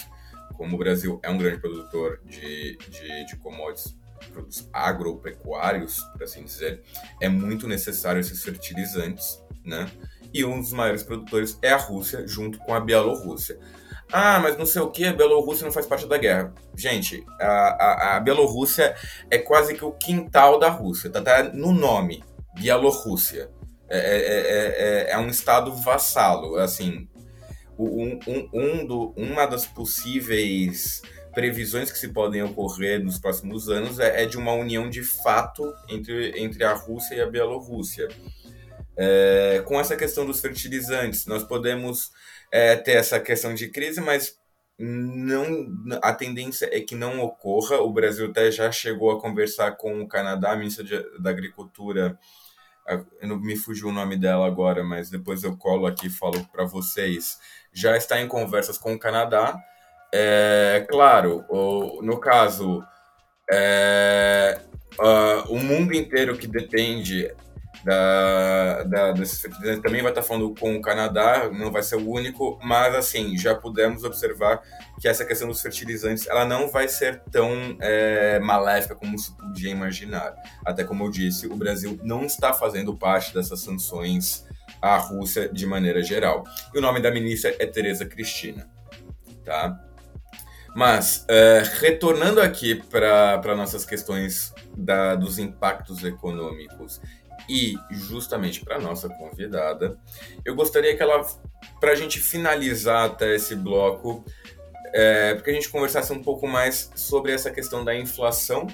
Como o Brasil é um grande produtor de, de, de commodities produtos agropecuários, por assim dizer, é muito necessário esses fertilizantes, né? E um dos maiores produtores é a Rússia, junto com a Bielorrússia. Ah, mas não sei o que, a Bielorrússia não faz parte da guerra. Gente, a, a, a Bielorrússia é quase que o quintal da Rússia, tá, tá no nome, Bielorrússia. É, é, é, é, é um estado vassalo, assim, um, um, um do, uma das possíveis previsões que se podem ocorrer nos próximos anos é, é de uma união de fato entre, entre a Rússia e a Bielorrússia. É, com essa questão dos fertilizantes, nós podemos é, ter essa questão de crise, mas não a tendência é que não ocorra. O Brasil até já chegou a conversar com o Canadá, a ministra de, da Agricultura, não me fugiu o nome dela agora, mas depois eu colo aqui e falo para vocês. Já está em conversas com o Canadá. É, claro, o, no caso, é, o mundo inteiro que depende da, da, fertilizantes também vai estar falando com o Canadá, não vai ser o único, mas assim, já pudemos observar que essa questão dos fertilizantes ela não vai ser tão é, maléfica como se podia imaginar. Até como eu disse, o Brasil não está fazendo parte dessas sanções à Rússia de maneira geral. E o nome da ministra é Tereza Cristina. Tá? Mas, é, retornando aqui para nossas questões da, dos impactos econômicos e justamente para nossa convidada, eu gostaria que ela, para a gente finalizar até esse bloco, é, porque a gente conversasse um pouco mais sobre essa questão da inflação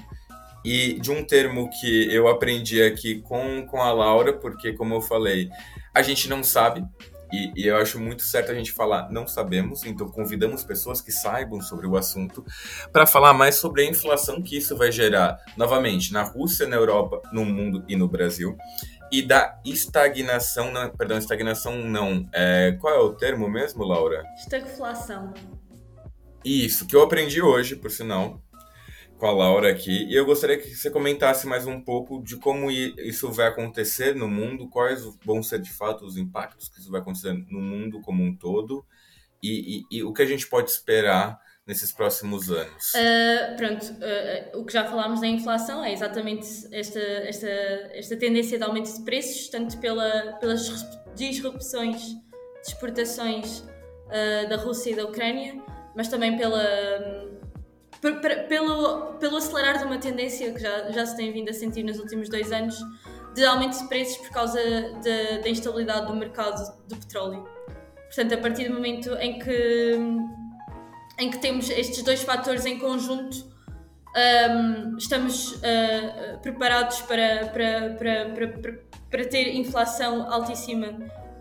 e de um termo que eu aprendi aqui com, com a Laura, porque, como eu falei, a gente não sabe, e, e, eu acho muito certo a gente falar, não sabemos, então convidamos pessoas que saibam sobre o assunto para falar mais sobre a inflação que isso vai gerar, novamente, na Rússia, na Europa, no mundo e no Brasil. E da estagnação, não, perdão, estagnação não. É, qual é o termo mesmo, Laura? Estagflação. Isso, que eu aprendi hoje, por sinal com a Laura aqui e eu gostaria que você comentasse mais um pouco de como isso vai acontecer no mundo, quais vão ser de fato os impactos que isso vai acontecer no mundo como um todo e, e, e o que a gente pode esperar nesses próximos anos? Uh, pronto, uh, o que já falámos da inflação é exatamente esta, esta, esta tendência de aumento de preços, tanto pela, pelas disrupções de exportações uh, da Rússia e da Ucrânia, mas também pela pelo, pelo acelerar de uma tendência que já, já se tem vindo a sentir nos últimos dois anos de aumento de preços por causa da instabilidade do mercado do petróleo. Portanto, a partir do momento em que, em que temos estes dois fatores em conjunto, um, estamos uh, preparados para, para, para, para, para ter inflação altíssima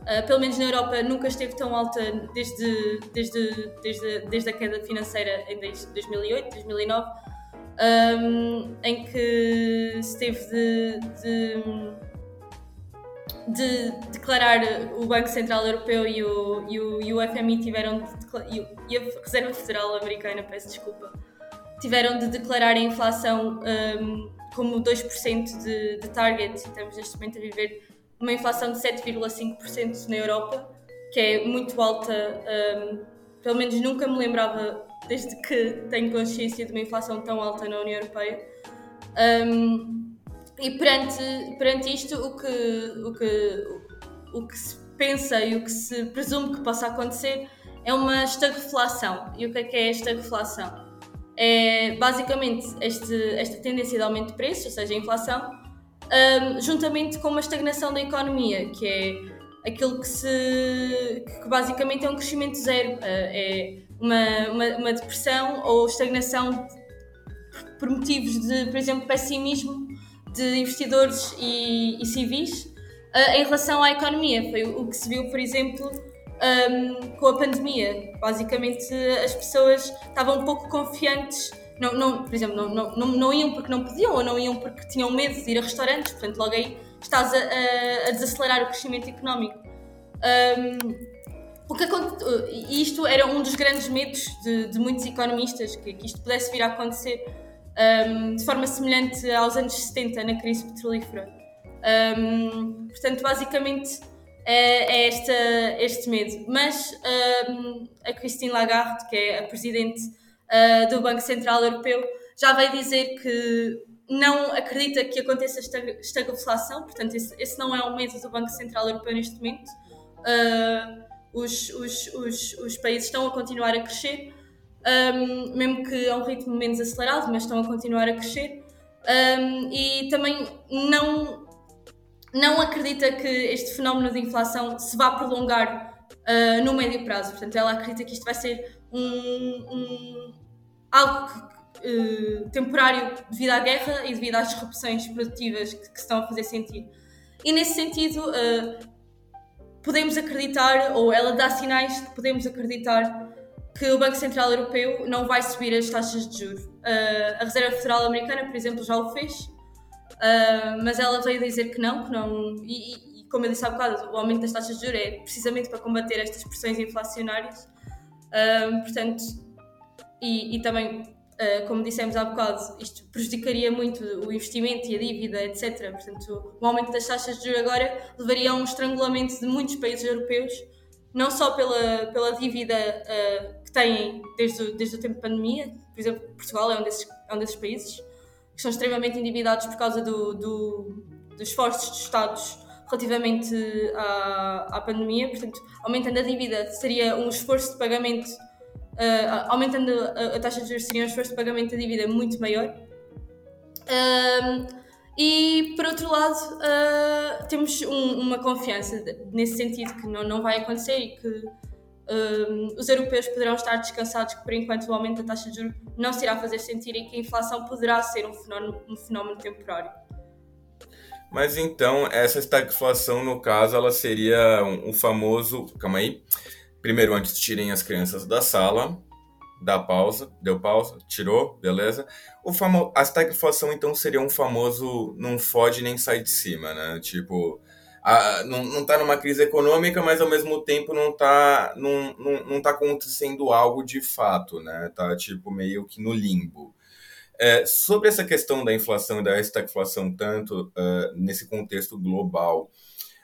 Uh, pelo menos na Europa, nunca esteve tão alta desde, desde, desde, desde a queda financeira em 2008, 2009, um, em que se teve de, de, de, declarar o Banco Central Europeu e o, e o, e o FMI tiveram de, e a Reserva Federal Americana, peço desculpa, tiveram de declarar a inflação um, como 2% de, de target. Estamos neste momento a viver uma inflação de 7,5% na Europa, que é muito alta. Um, pelo menos nunca me lembrava, desde que tenho consciência de uma inflação tão alta na União Europeia. Um, e perante, perante isto, o que, o, que, o que se pensa e o que se presume que possa acontecer é uma estagflação. E o que é que é esta estagflação? É basicamente este, esta tendência de aumento de preços, ou seja, a inflação, um, juntamente com uma estagnação da economia, que é aquilo que se que basicamente é um crescimento zero. Uh, é uma, uma, uma depressão ou estagnação por motivos de, por exemplo, pessimismo de investidores e, e civis uh, em relação à economia. Foi o, que se viu, por exemplo, um, com a pandemia. Basicamente, as pessoas estavam um pouco confiantes. Não, não, por exemplo, não, não, não, não iam porque não podiam ou não iam porque tinham medo de ir a restaurantes, portanto, logo aí estás a, a, a desacelerar o crescimento económico. Um, o que e isto era um dos grandes medos de, de muitos economistas, que, que, isto pudesse vir a acontecer um, de forma semelhante aos anos 70, na crise petrolífera. Um, portanto, basicamente é, é esta, este medo. Mas um, a Christine Lagarde, que é a presidente uh, do Banco Central Europeu, já veio dizer que não acredita que aconteça estagflação, portanto, esse, esse, não é o medo do Banco Central Europeu neste momento. Uh, os, os, os, os países estão a continuar a crescer, um, mesmo que a um ritmo menos acelerado, mas estão a continuar a crescer. Um, e também não, não acredita que este fenómeno de inflação se vá prolongar uh, no médio prazo. Portanto, ela acredita que isto vai ser um, um algo uh, temporário devido à guerra e devido às disrupções produtivas que, que estão a fazer sentir. E nesse sentido, uh, podemos acreditar, ou ela dá sinais de que podemos acreditar que o Banco Central Europeu não vai subir as taxas de juros. Uh, a Reserva Federal Americana, por exemplo, já o fez, uh, mas ela veio dizer que não, que não e, e, como eu disse há bocado, o aumento das taxas de juros é precisamente para combater estas pressões inflacionárias. Uh, portanto, e, e também Uh, como dissemos há bocado, isto prejudicaria muito o investimento e a dívida, etc. Portanto, o aumento das taxas de juros agora levaria a um estrangulamento de muitos países europeus, não só pela, pela dívida uh, que têm desde o, desde o tempo de pandemia, por exemplo, Portugal é um desses, é um desses países, que são extremamente endividados por causa do, do, dos esforços dos Estados relativamente à, à pandemia, portanto, aumentando a dívida seria um esforço de pagamento uh, aumentando a, a, taxa de juros, seria um esforço de pagamento da dívida muito maior. Uh, e, por outro lado, uh, temos um, uma confiança nesse sentido que não, não vai acontecer e que os europeus poderão estar descansados que, por enquanto, o aumento da taxa de juros não se irá fazer sentir e que a inflação poderá ser um fenómeno, um fenómeno temporário. Mas então, essa estagflação, no caso, ela seria um, um famoso. Calma aí Primeiro, antes tirem as crianças da sala, dá pausa, deu pausa, tirou, beleza. O famo... A estagflação, então, seria um famoso não fode nem sai de cima, né? Tipo, a, não, não tá numa crise econômica, mas ao mesmo tempo não tá, não, não, não tá acontecendo algo de fato, né? Tá, tipo, meio que no limbo. É, sobre essa questão da inflação e da estagflação, tanto uh, nesse contexto global,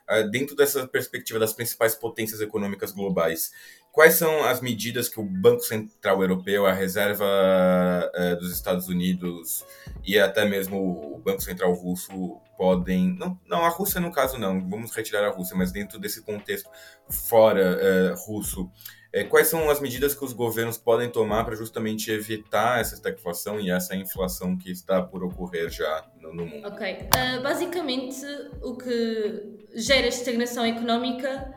ah, dentro dessa perspectiva das principais potências econômicas globais, quais são as medidas que o Banco Central Europeu, a Reserva uh, dos Estados Unidos e até mesmo o Banco Central Russo podem. Não, não, a Rússia no caso não, vamos retirar a Rússia, mas dentro desse contexto fora uh, russo, quais são as medidas que os governos podem tomar para justamente evitar essa estagflação e essa inflação que está por ocorrer já no, no mundo? Ok. Uh, basicamente, o que gera estagnação económica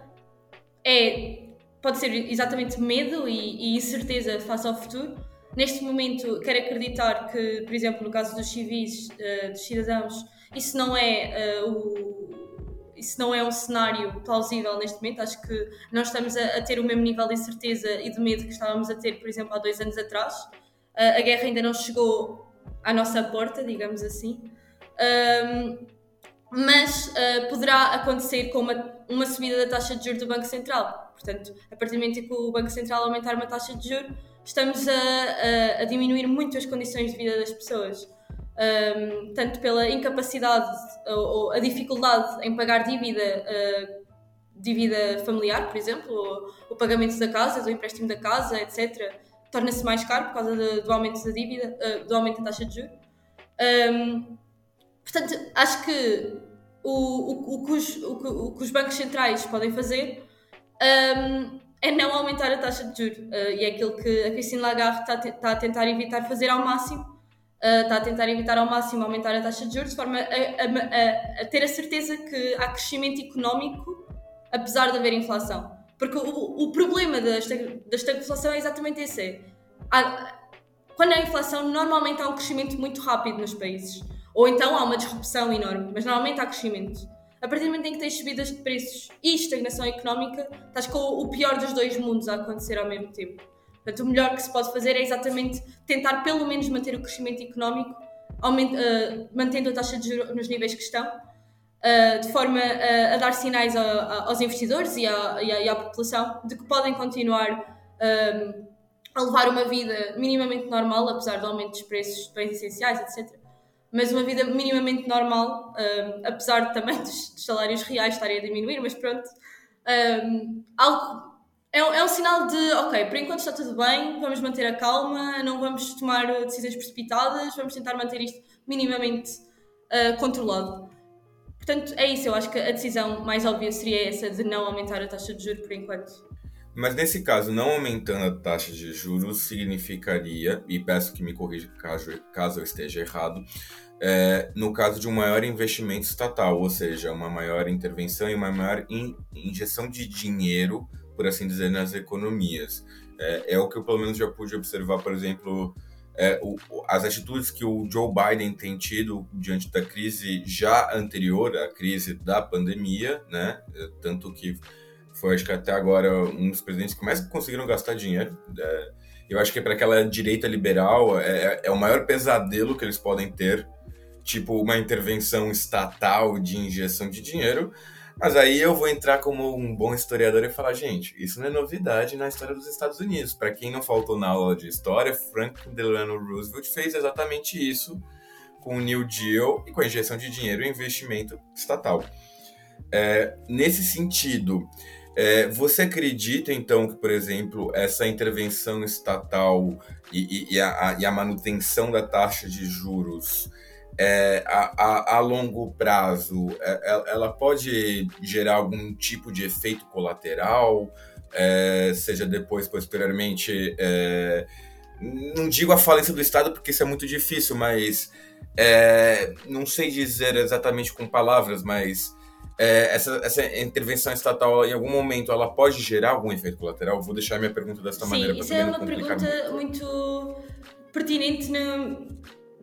é pode ser exatamente medo e, e incerteza face ao futuro. Neste momento, quero acreditar que, por exemplo, no caso dos civis, uh, dos cidadãos, isso não é uh, o isso não é um cenário plausível neste momento. Acho que nós estamos a, a, ter o mesmo nível de incerteza e de medo que estávamos a ter, por exemplo, há dois anos atrás. Uh, a guerra ainda não chegou à nossa porta, digamos assim. Um, mas uh, poderá acontecer com uma, uma subida da taxa de juros do Banco Central. Portanto, a partir do momento em que o Banco Central aumentar uma taxa de juros, estamos a, a, a diminuir muito as condições de vida das pessoas um, tanto pela incapacidade ou, ou, a dificuldade em pagar dívida, uh, dívida familiar, por exemplo, o, o, pagamento da casa, do empréstimo da casa, etc., torna-se mais caro por causa de, do aumento da dívida, uh, do aumento da taxa de juros. Um, portanto, acho que o, o, o, que os, o, que os, bancos centrais podem fazer um, é não aumentar a taxa de juros. Uh, e é aquilo que a Christine Lagarde está, está a tentar evitar fazer ao máximo, uh, está a tentar evitar ao máximo aumentar a taxa de juros, de forma a, a, a, a ter a certeza que há crescimento económico, apesar de haver inflação. Porque o, o problema da, da estagflação é exatamente esse. Há, quando há inflação, normalmente há um crescimento muito rápido nos países. Ou então há uma disrupção enorme, mas normalmente há crescimento. A partir do momento em que tens subidas de preços e estagnação económica, estás com o pior dos dois mundos a acontecer ao mesmo tempo. Portanto, o melhor que se pode fazer é exatamente tentar pelo menos manter o crescimento económico, uh, mantendo a taxa de juros nos níveis que estão, uh, de forma a, a dar sinais a, a, aos investidores e, e, e, à, população de que podem continuar um, a levar uma vida minimamente normal, apesar do aumento dos preços de bens essenciais, etc. Mas uma vida minimamente normal, um, apesar também dos, dos, salários reais estarem a diminuir, mas pronto. Um, algo, é, é um sinal de, ok, por enquanto está tudo bem, vamos manter a calma, não vamos tomar decisões precipitadas, vamos tentar manter isto minimamente uh, controlado. Portanto, é isso. Eu acho que a decisão mais óbvia seria essa de não aumentar a taxa de juros por enquanto. Mas nesse caso, não aumentando a taxa de juros significaria, e peço que me corrija caso, caso eu esteja errado, é, no caso de um maior investimento estatal, ou seja, uma maior intervenção e uma maior in, injeção de dinheiro, por assim dizer, nas economias. É, é, o que eu pelo menos já pude observar, por exemplo, é, o, as atitudes que o Joe Biden tem tido diante da crise já anterior à crise da pandemia, né? É, tanto que foi, acho que até agora, um dos presidentes que mais conseguiram gastar dinheiro. É, eu acho que para aquela direita liberal é, é, o maior pesadelo que eles podem ter, tipo uma intervenção estatal de injeção de dinheiro. Mas aí eu vou entrar como um bom historiador e falar, gente, isso não é novidade na história dos Estados Unidos. Para quem não faltou na aula de história, Franklin Delano Roosevelt fez exatamente isso com o New Deal e com a injeção de dinheiro e investimento estatal. É, nesse sentido, é, você acredita, então, que, por exemplo, essa intervenção estatal e, e, e, a, e a, manutenção da taxa de juros é, a, a, a, longo prazo, é, é, ela pode gerar algum tipo de efeito colateral, é, seja depois, posteriormente, é, não digo a falência do Estado, porque isso é muito difícil, mas é, não sei dizer exatamente com palavras, mas essa, essa intervenção estatal, em algum momento, ela pode gerar algum efeito colateral? Vou deixar minha pergunta dessa Sim, maneira. Sim, isso é uma pergunta muito pertinente no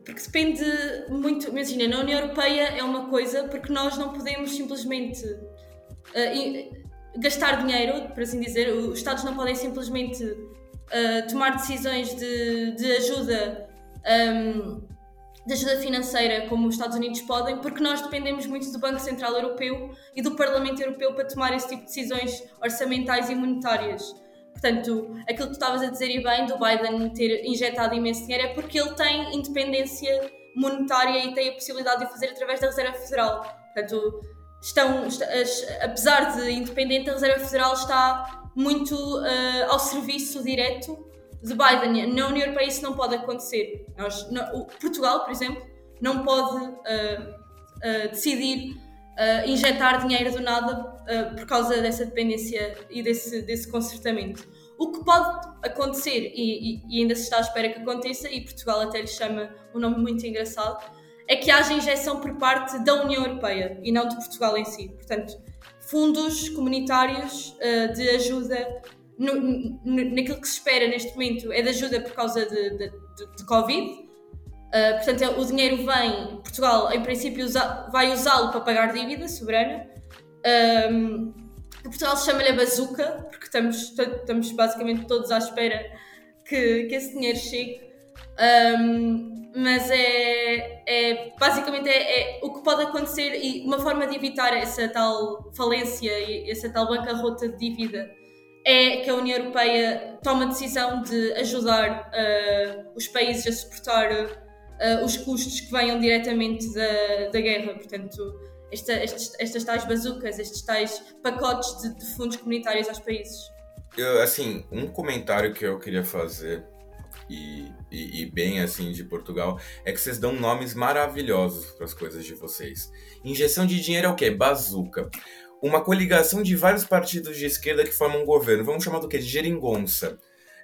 porque depende muito. Imagina, na União Europeia é uma coisa, porque nós não podemos simplesmente uh, gastar dinheiro, por assim dizer, os Estados não podem simplesmente uh, tomar decisões de, de ajuda. Um, de ajuda financeira como os Estados Unidos podem, porque nós dependemos muito do Banco Central Europeu e do Parlamento Europeu para tomar esse tipo de decisões orçamentais e monetárias. Portanto, aquilo que tu estavas a dizer e bem do Biden ter injetado imenso dinheiro é porque ele tem independência monetária e tem a possibilidade de o fazer através da Reserva Federal. Portanto, estão, apesar de independente, a Reserva Federal está muito uh, ao serviço direto de Biden. Na União Europeia isso não pode acontecer. Nós, no, Portugal, por exemplo, não pode uh, uh, decidir injetar dinheiro do nada uh, por causa dessa dependência e desse, desse consertamento. O que pode acontecer, e, e, e, ainda se está à espera que aconteça, e Portugal até lhe chama um nome muito engraçado, é que haja injeção por parte da União Europeia e não de Portugal em si. Portanto, fundos comunitários uh, de ajuda no, no, naquilo que se espera neste momento é de ajuda por causa de, de, de, de Covid. Uh, portanto, o dinheiro vem, Portugal, em princípio, usa, vai usá-lo para pagar dívida soberana. Um, Portugal chama-lhe a bazuca, porque estamos, estamos basicamente todos à espera que, que esse dinheiro chegue. Mas é, é basicamente é, é, o que pode acontecer e uma forma de evitar essa tal falência e essa tal bancarrota de dívida é que a União Europeia toma a decisão de ajudar uh, os países a suportar uh, os custos que venham diretamente da, da guerra. Portanto, esta, estes, estas tais bazucas, estes tais pacotes de, de fundos comunitários aos países. Eu, assim, um comentário que eu queria fazer e, e, e, bem assim de Portugal, é que vocês dão nomes maravilhosos para as coisas de vocês. Injeção de dinheiro é o quê? Bazuca. Uma coligação de vários partidos de esquerda que formam um governo. Vamos chamar do quê? De geringonça.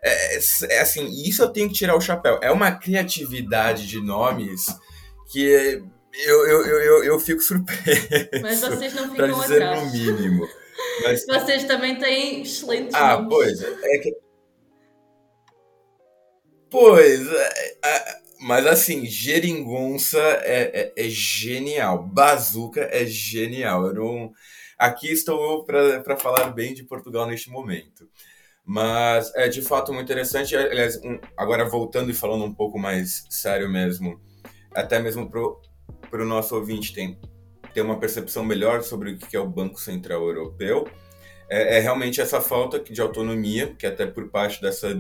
É, é, é assim, isso eu tenho que tirar o chapéu. É uma criatividade de nomes que Eu, eu, eu, eu, fico surpreso. Mas vocês não ficam para dizer atrás. no mínimo. Mas... Vocês também têm excelentes ah, nomes. pois. É que... Pois, é, é, mas assim, geringonça é, é, é, genial. Bazuca é genial. Eu não... Aqui estou eu para falar bem de Portugal neste momento. Mas é de fato muito interessante. Aliás, um, agora voltando e falando um pouco mais sério mesmo, até mesmo para o nosso ouvinte tem, ter uma percepção melhor sobre o que é o Banco Central Europeu, é, é realmente essa falta de autonomia, que até por parte dessa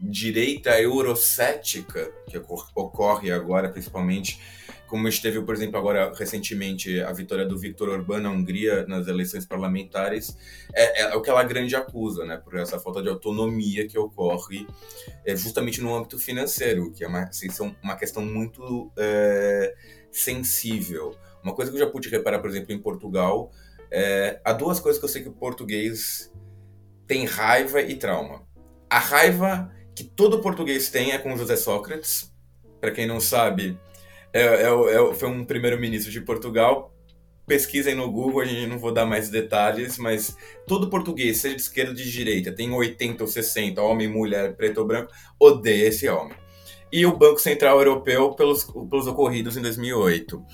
direita eurocética que ocorre agora, principalmente como esteve, por exemplo, agora recentemente a vitória do Viktor Orbán na Hungria nas eleições parlamentares, é, é, o que ela grande acusa, né, por essa falta de autonomia que ocorre é, justamente no âmbito financeiro, que é uma, assim, uma questão muito é, sensível. Uma coisa que eu já pude reparar, por exemplo, em Portugal, é, há duas coisas que eu sei que o português tem raiva e trauma. A raiva que todo português tem é com José Sócrates. Para quem não sabe, é, é, é, foi um primeiro-ministro de Portugal. Pesquisem no Google, a gente não vou dar mais detalhes, mas todo português, seja de esquerda ou de direita, tem 80 ou 60, homem, mulher, preto ou branco, odeia esse homem. E o Banco Central Europeu pelos, pelos ocorridos em 2008.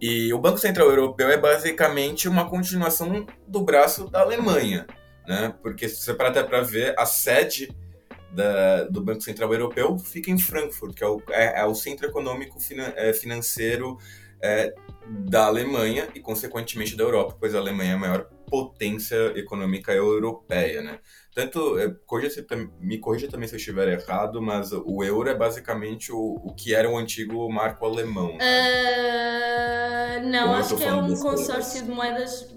E o Banco Central Europeu é basicamente uma continuação do braço da Alemanha, né? Porque se você parar até para ver, a sede da, do Banco Central Europeu fica em Frankfurt, que é o, é, é o centro econômico finan, é, financeiro é, da Alemanha e, consequentemente, da Europa, pois a Alemanha é a maior potência econômica europeia, né? Tanto, é, corrija, me corrija também se eu estiver errado, mas o euro é basicamente o, o que era o antigo marco alemão. Uh, não, acho que é um consórcio de moedas,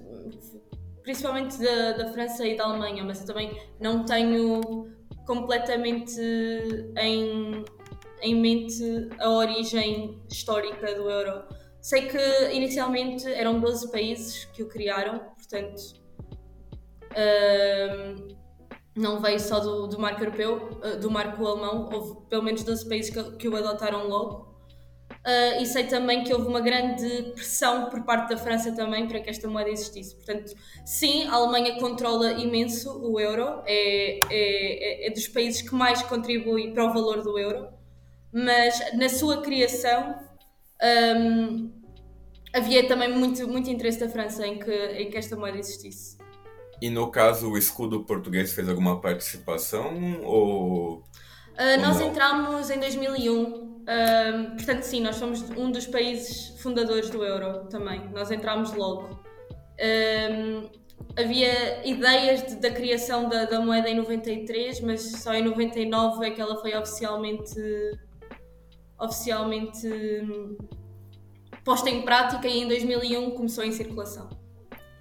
principalmente da, da França e da Alemanha, mas eu também não tenho completamente em, em mente a origem histórica do euro. Sei que inicialmente eram 12 países que o criaram, portanto uh, não veio só do, do marco europeu, uh, do marco alemão, houve pelo menos 12 países que, que o adotaram logo. Uh, e sei também que houve uma grande pressão por parte da França também para que esta moeda existisse. Portanto, sim, a Alemanha controla imenso o euro, é, é, é dos países que mais contribui para o valor do euro, mas na sua criação um, havia também muito, muito interesse da França em que, em que esta moeda existisse. E no caso, o escudo português fez alguma participação ou. Uh, nós entramos em 2001 um, portanto, sim, nós somos um dos países fundadores do euro também. Nós entramos logo. Um, havia ideias de, da criação da, da, moeda em 93, mas só em 99 é que ela foi oficialmente, oficialmente hum, posta em prática e em 2001 começou em circulação.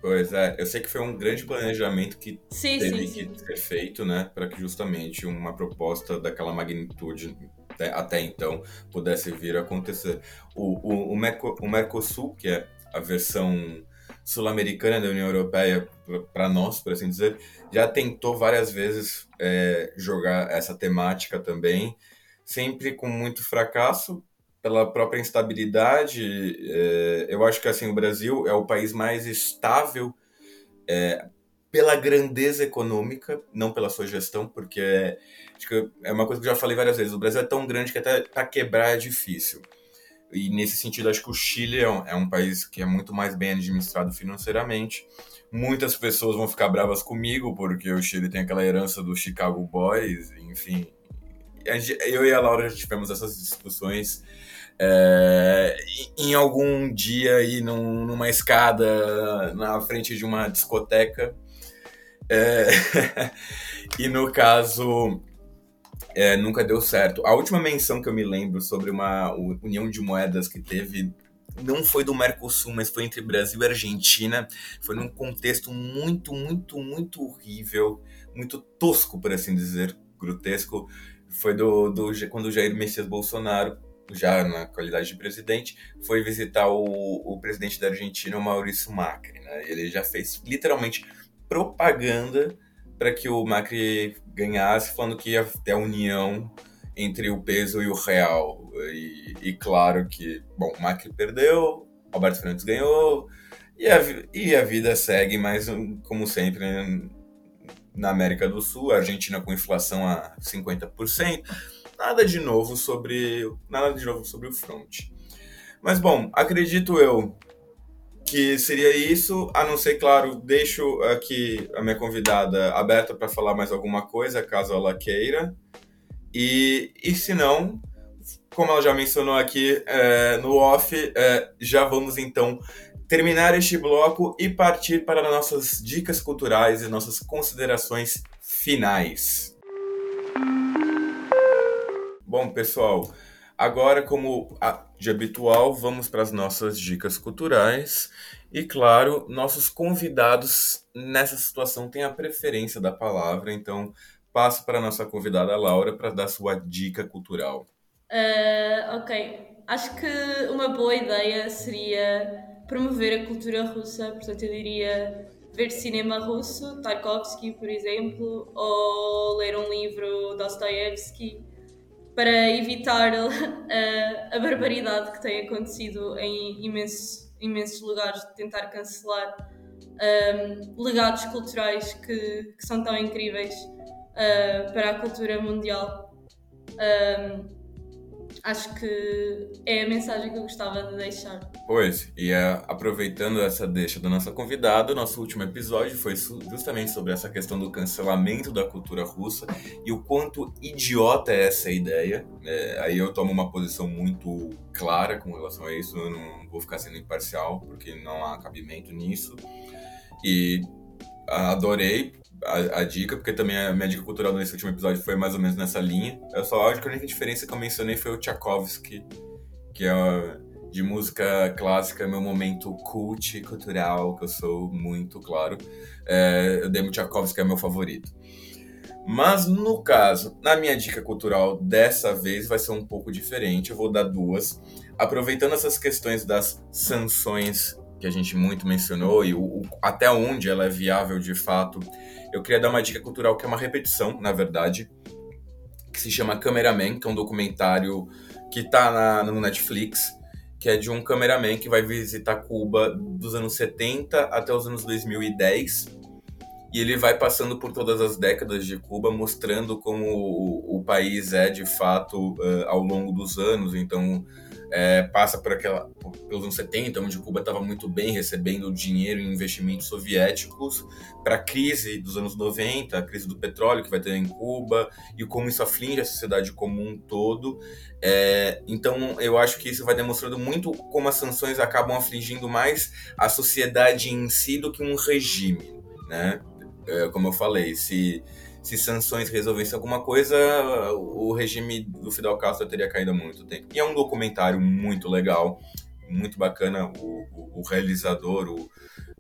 Pois é, eu sei que foi um grande planejamento que sim, teve sim, que sim. ser feito, né, para que justamente uma proposta daquela magnitude até, até então pudesse vir a acontecer. O, o, o, Merco, o Mercosul, que é a versão sul-americana da União Europeia para nós, por assim dizer, já tentou várias vezes é, jogar essa temática também, sempre com muito fracasso pela própria instabilidade. É, eu acho que assim o Brasil é o país mais estável é, pela grandeza econômica, não pela sua gestão, porque é, acho que é uma coisa que eu já falei várias vezes. O Brasil é tão grande que até para quebrar é difícil. E nesse sentido, acho que o Chile é um, é um, país que é muito mais bem administrado financeiramente. Muitas pessoas vão ficar bravas comigo, porque o Chile tem aquela herança do Chicago Boys, enfim. Eu e a Laura já tivemos essas discussões é, em algum dia aí num, numa escada na frente de uma discoteca é, e no caso, é, nunca deu certo. A última menção que eu me lembro sobre uma união de moedas que teve não foi do Mercosul, mas foi entre Brasil e Argentina. Foi num contexto muito, muito, muito horrível, muito tosco, por assim dizer, grotesco. Foi do, do quando o Jair Messias Bolsonaro, já na qualidade de presidente, foi visitar o, o presidente da Argentina, o Maurício Macri. Né? Ele já fez literalmente propaganda para que o Macri ganhasse, falando que ia ter a união entre o peso e o real. e, e claro que, bom, Macri perdeu, Alberto Fernandes ganhou, e a, e a vida segue, mas como sempre, na América do Sul, a Argentina com inflação a 50%, nada de novo sobre nada de novo sobre o front. Mas bom, acredito eu que seria isso, a não ser, claro, deixo aqui a minha convidada aberta para falar mais alguma coisa, caso ela queira. E, e se não, como ela já mencionou aqui é, no off, é, já vamos então terminar este bloco e partir para nossas dicas culturais e nossas considerações finais. Bom, pessoal, agora, como de habitual, vamos para as nossas dicas culturais. E, claro, nossos convidados nessa situação têm a preferência da palavra, então passo para a nossa convidada Laura para dar sua dica cultural. Uh, ok, acho que uma boa ideia seria promover a cultura russa, portanto, eu diria ver cinema russo, Tarkovsky, por exemplo, ou ler um livro Dostoevsky, para evitar a, a barbaridade que tem acontecido em imensos, imensos lugares de tentar cancelar um, legados culturais que, que, são tão incríveis uh, para a cultura mundial. Um, acho que é a mensagem que eu gostava de deixar. Pois, e é, aproveitando essa deixa da nossa convidada, nosso último episódio foi justamente sobre essa questão do cancelamento da cultura russa e o quanto idiota é essa ideia. É, aí eu tomo uma posição muito clara com relação a isso, eu não vou ficar sendo imparcial, porque não há cabimento nisso. E adorei a, a, dica, porque também a minha dica cultural nesse último episódio foi mais ou menos nessa linha. Eu só acho que a única diferença que eu mencionei foi o Tchaikovsky, que é de música clássica, meu momento cult cultural, que eu sou muito claro. É, o Demo Tchaikovsky é meu favorito. Mas no caso, na minha dica cultural dessa vez vai ser um pouco diferente. Eu vou dar duas. Aproveitando essas questões das sanções que a gente muito mencionou e o, o, até onde ela é viável de fato, eu queria dar uma dica cultural que é uma repetição, na verdade, que se chama Cameraman, que é um documentário que está no Netflix, que é de um cameraman que vai visitar Cuba dos anos 70 até os anos 2010. E ele vai passando por todas as décadas de Cuba, mostrando como o, o país é de fato uh, ao longo dos anos. Então, é, passa por aquela pelos anos 70, onde Cuba estava muito bem recebendo dinheiro em investimentos soviéticos, para a crise dos anos 90, a crise do petróleo que vai ter em Cuba e como isso aflige a sociedade como um todo. É, então, eu acho que isso vai demonstrando muito como as sanções acabam afligindo mais a sociedade em si do que um regime, né? É, como eu falei, se se sanções resolvessem alguma coisa, o regime do Fidel Castro teria caído há muito tempo. E é um documentário muito legal, muito bacana. O, o, o realizador, o,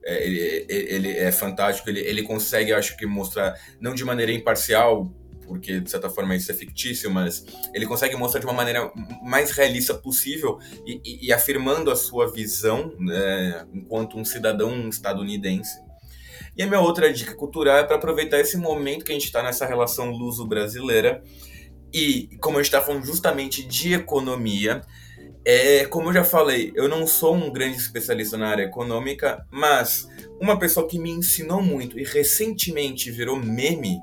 é, ele, ele, é fantástico. Ele, ele consegue, acho que, mostrar, não de maneira imparcial, porque de certa forma isso é fictício, mas ele consegue mostrar de uma maneira mais realista possível e, e, e afirmando a sua visão né, enquanto um cidadão estadunidense e a minha outra dica cultural é para aproveitar esse momento que a gente está nessa relação luso-brasileira e, como a gente está falando justamente de economia, é, como eu já falei, eu não sou um grande especialista na área econômica, mas uma pessoa que me ensinou muito e recentemente virou meme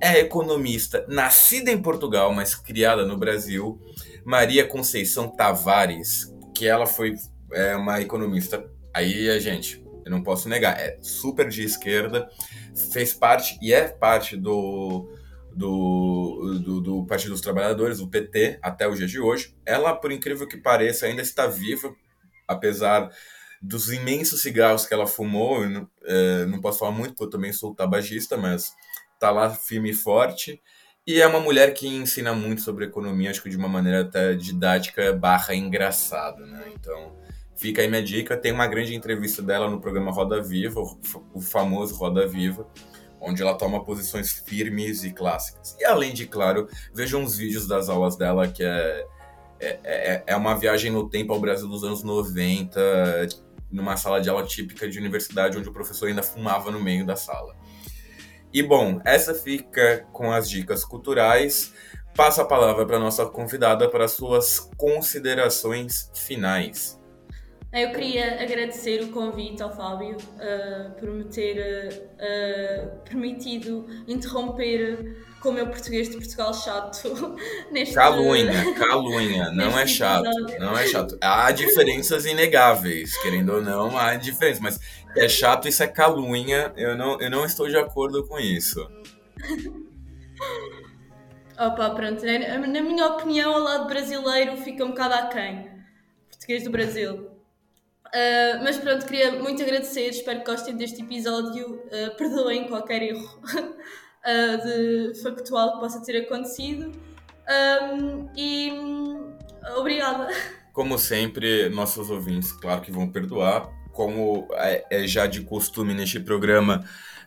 é a economista nascida em Portugal, mas criada no Brasil, Maria Conceição Tavares, que ela foi é, uma economista. Aí, gente, eu não posso negar, é super de esquerda, fez parte e é parte do, do, do, do, Partido dos Trabalhadores, do PT, até o dia de hoje. Ela, por incrível que pareça, ainda está viva, apesar dos imensos cigarros que ela fumou. Não, é, não posso falar muito, porque eu também sou tabagista, mas está lá firme e forte. E é uma mulher que ensina muito sobre economia, acho que de uma maneira até didática barra engraçada, né? Então, Fica aí minha dica. Tem uma grande entrevista dela no programa Roda Viva, o famoso Roda Viva, onde ela toma posições firmes e clássicas. E além de, claro, vejam os vídeos das aulas dela, que é, é, é, é uma viagem no tempo ao Brasil dos anos 90, numa sala de aula típica de universidade, onde o professor ainda fumava no meio da sala. E bom, essa fica com as dicas culturais. passo a palavra para nossa convidada para suas considerações finais. Eu queria agradecer o convite ao Fábio uh, por me ter uh, permitido interromper com o meu português de Portugal chato neste Calunha, calunha, não é chato, episódio. não é chato. Há diferenças inegáveis, querendo ou não, há diferenças, mas é chato, isso é calunha, eu não, eu não estou de acordo com isso. Opa, pronto, na minha opinião, ao lado brasileiro fica um bocado aquém. Português do Brasil. Uh, mas pronto, queria muito agradecer, espero que gostem deste episódio. Uh, perdoem qualquer erro uh, de factual que possa ter acontecido. Um, e obrigada. Como sempre, nossos ouvintes, claro que vão perdoar. Como é, é já de costume neste programa,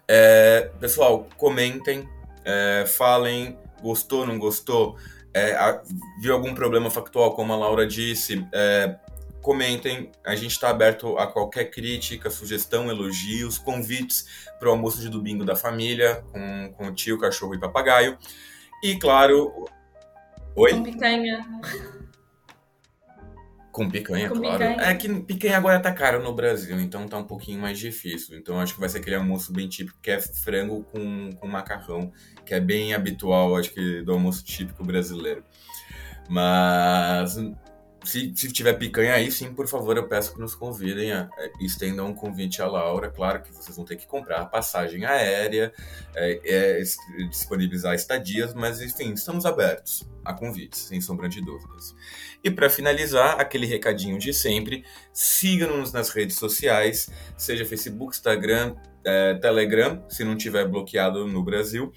é, pessoal, comentem, é, falem, gostou, não gostou, é, viu algum problema factual, como a Laura disse, é, comentem. A gente está aberto a qualquer crítica, sugestão, elogios, convites para o almoço de domingo da família, com, com o tio, cachorro e papagaio. E, claro. Oi? Com picanha. Com picanha, com claro. Picanha. É que picanha agora tá caro no Brasil, então tá um pouquinho mais difícil. Então acho que vai ser aquele almoço bem típico, que é frango com, com macarrão, que é bem habitual, acho que, do almoço típico brasileiro. Mas se, se tiver picanha aí, sim, por favor, eu peço que nos convidem, a, a, estendam um convite à Laura. Claro que vocês vão ter que comprar passagem aérea, é, é, disponibilizar estadias, mas enfim, estamos abertos a convites, sem sombra de dúvidas. E para finalizar, aquele recadinho de sempre: siga-nos nas redes sociais, seja Facebook, Instagram, é, Telegram, se não tiver bloqueado no Brasil.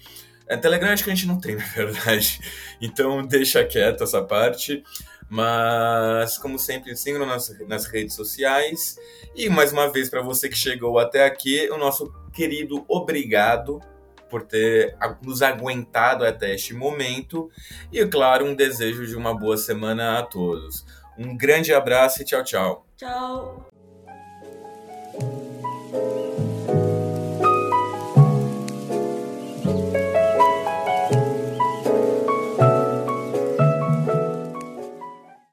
É, Telegram acho que a gente não tem, na verdade. Então deixa quieto essa parte. Mas, como sempre, sigam nas, nas redes sociais. E mais uma vez, para você que chegou até aqui, o nosso querido obrigado por ter nos aguentado até este momento. E, claro, um desejo de uma boa semana a todos. Um grande abraço e tchau, tchau. Tchau.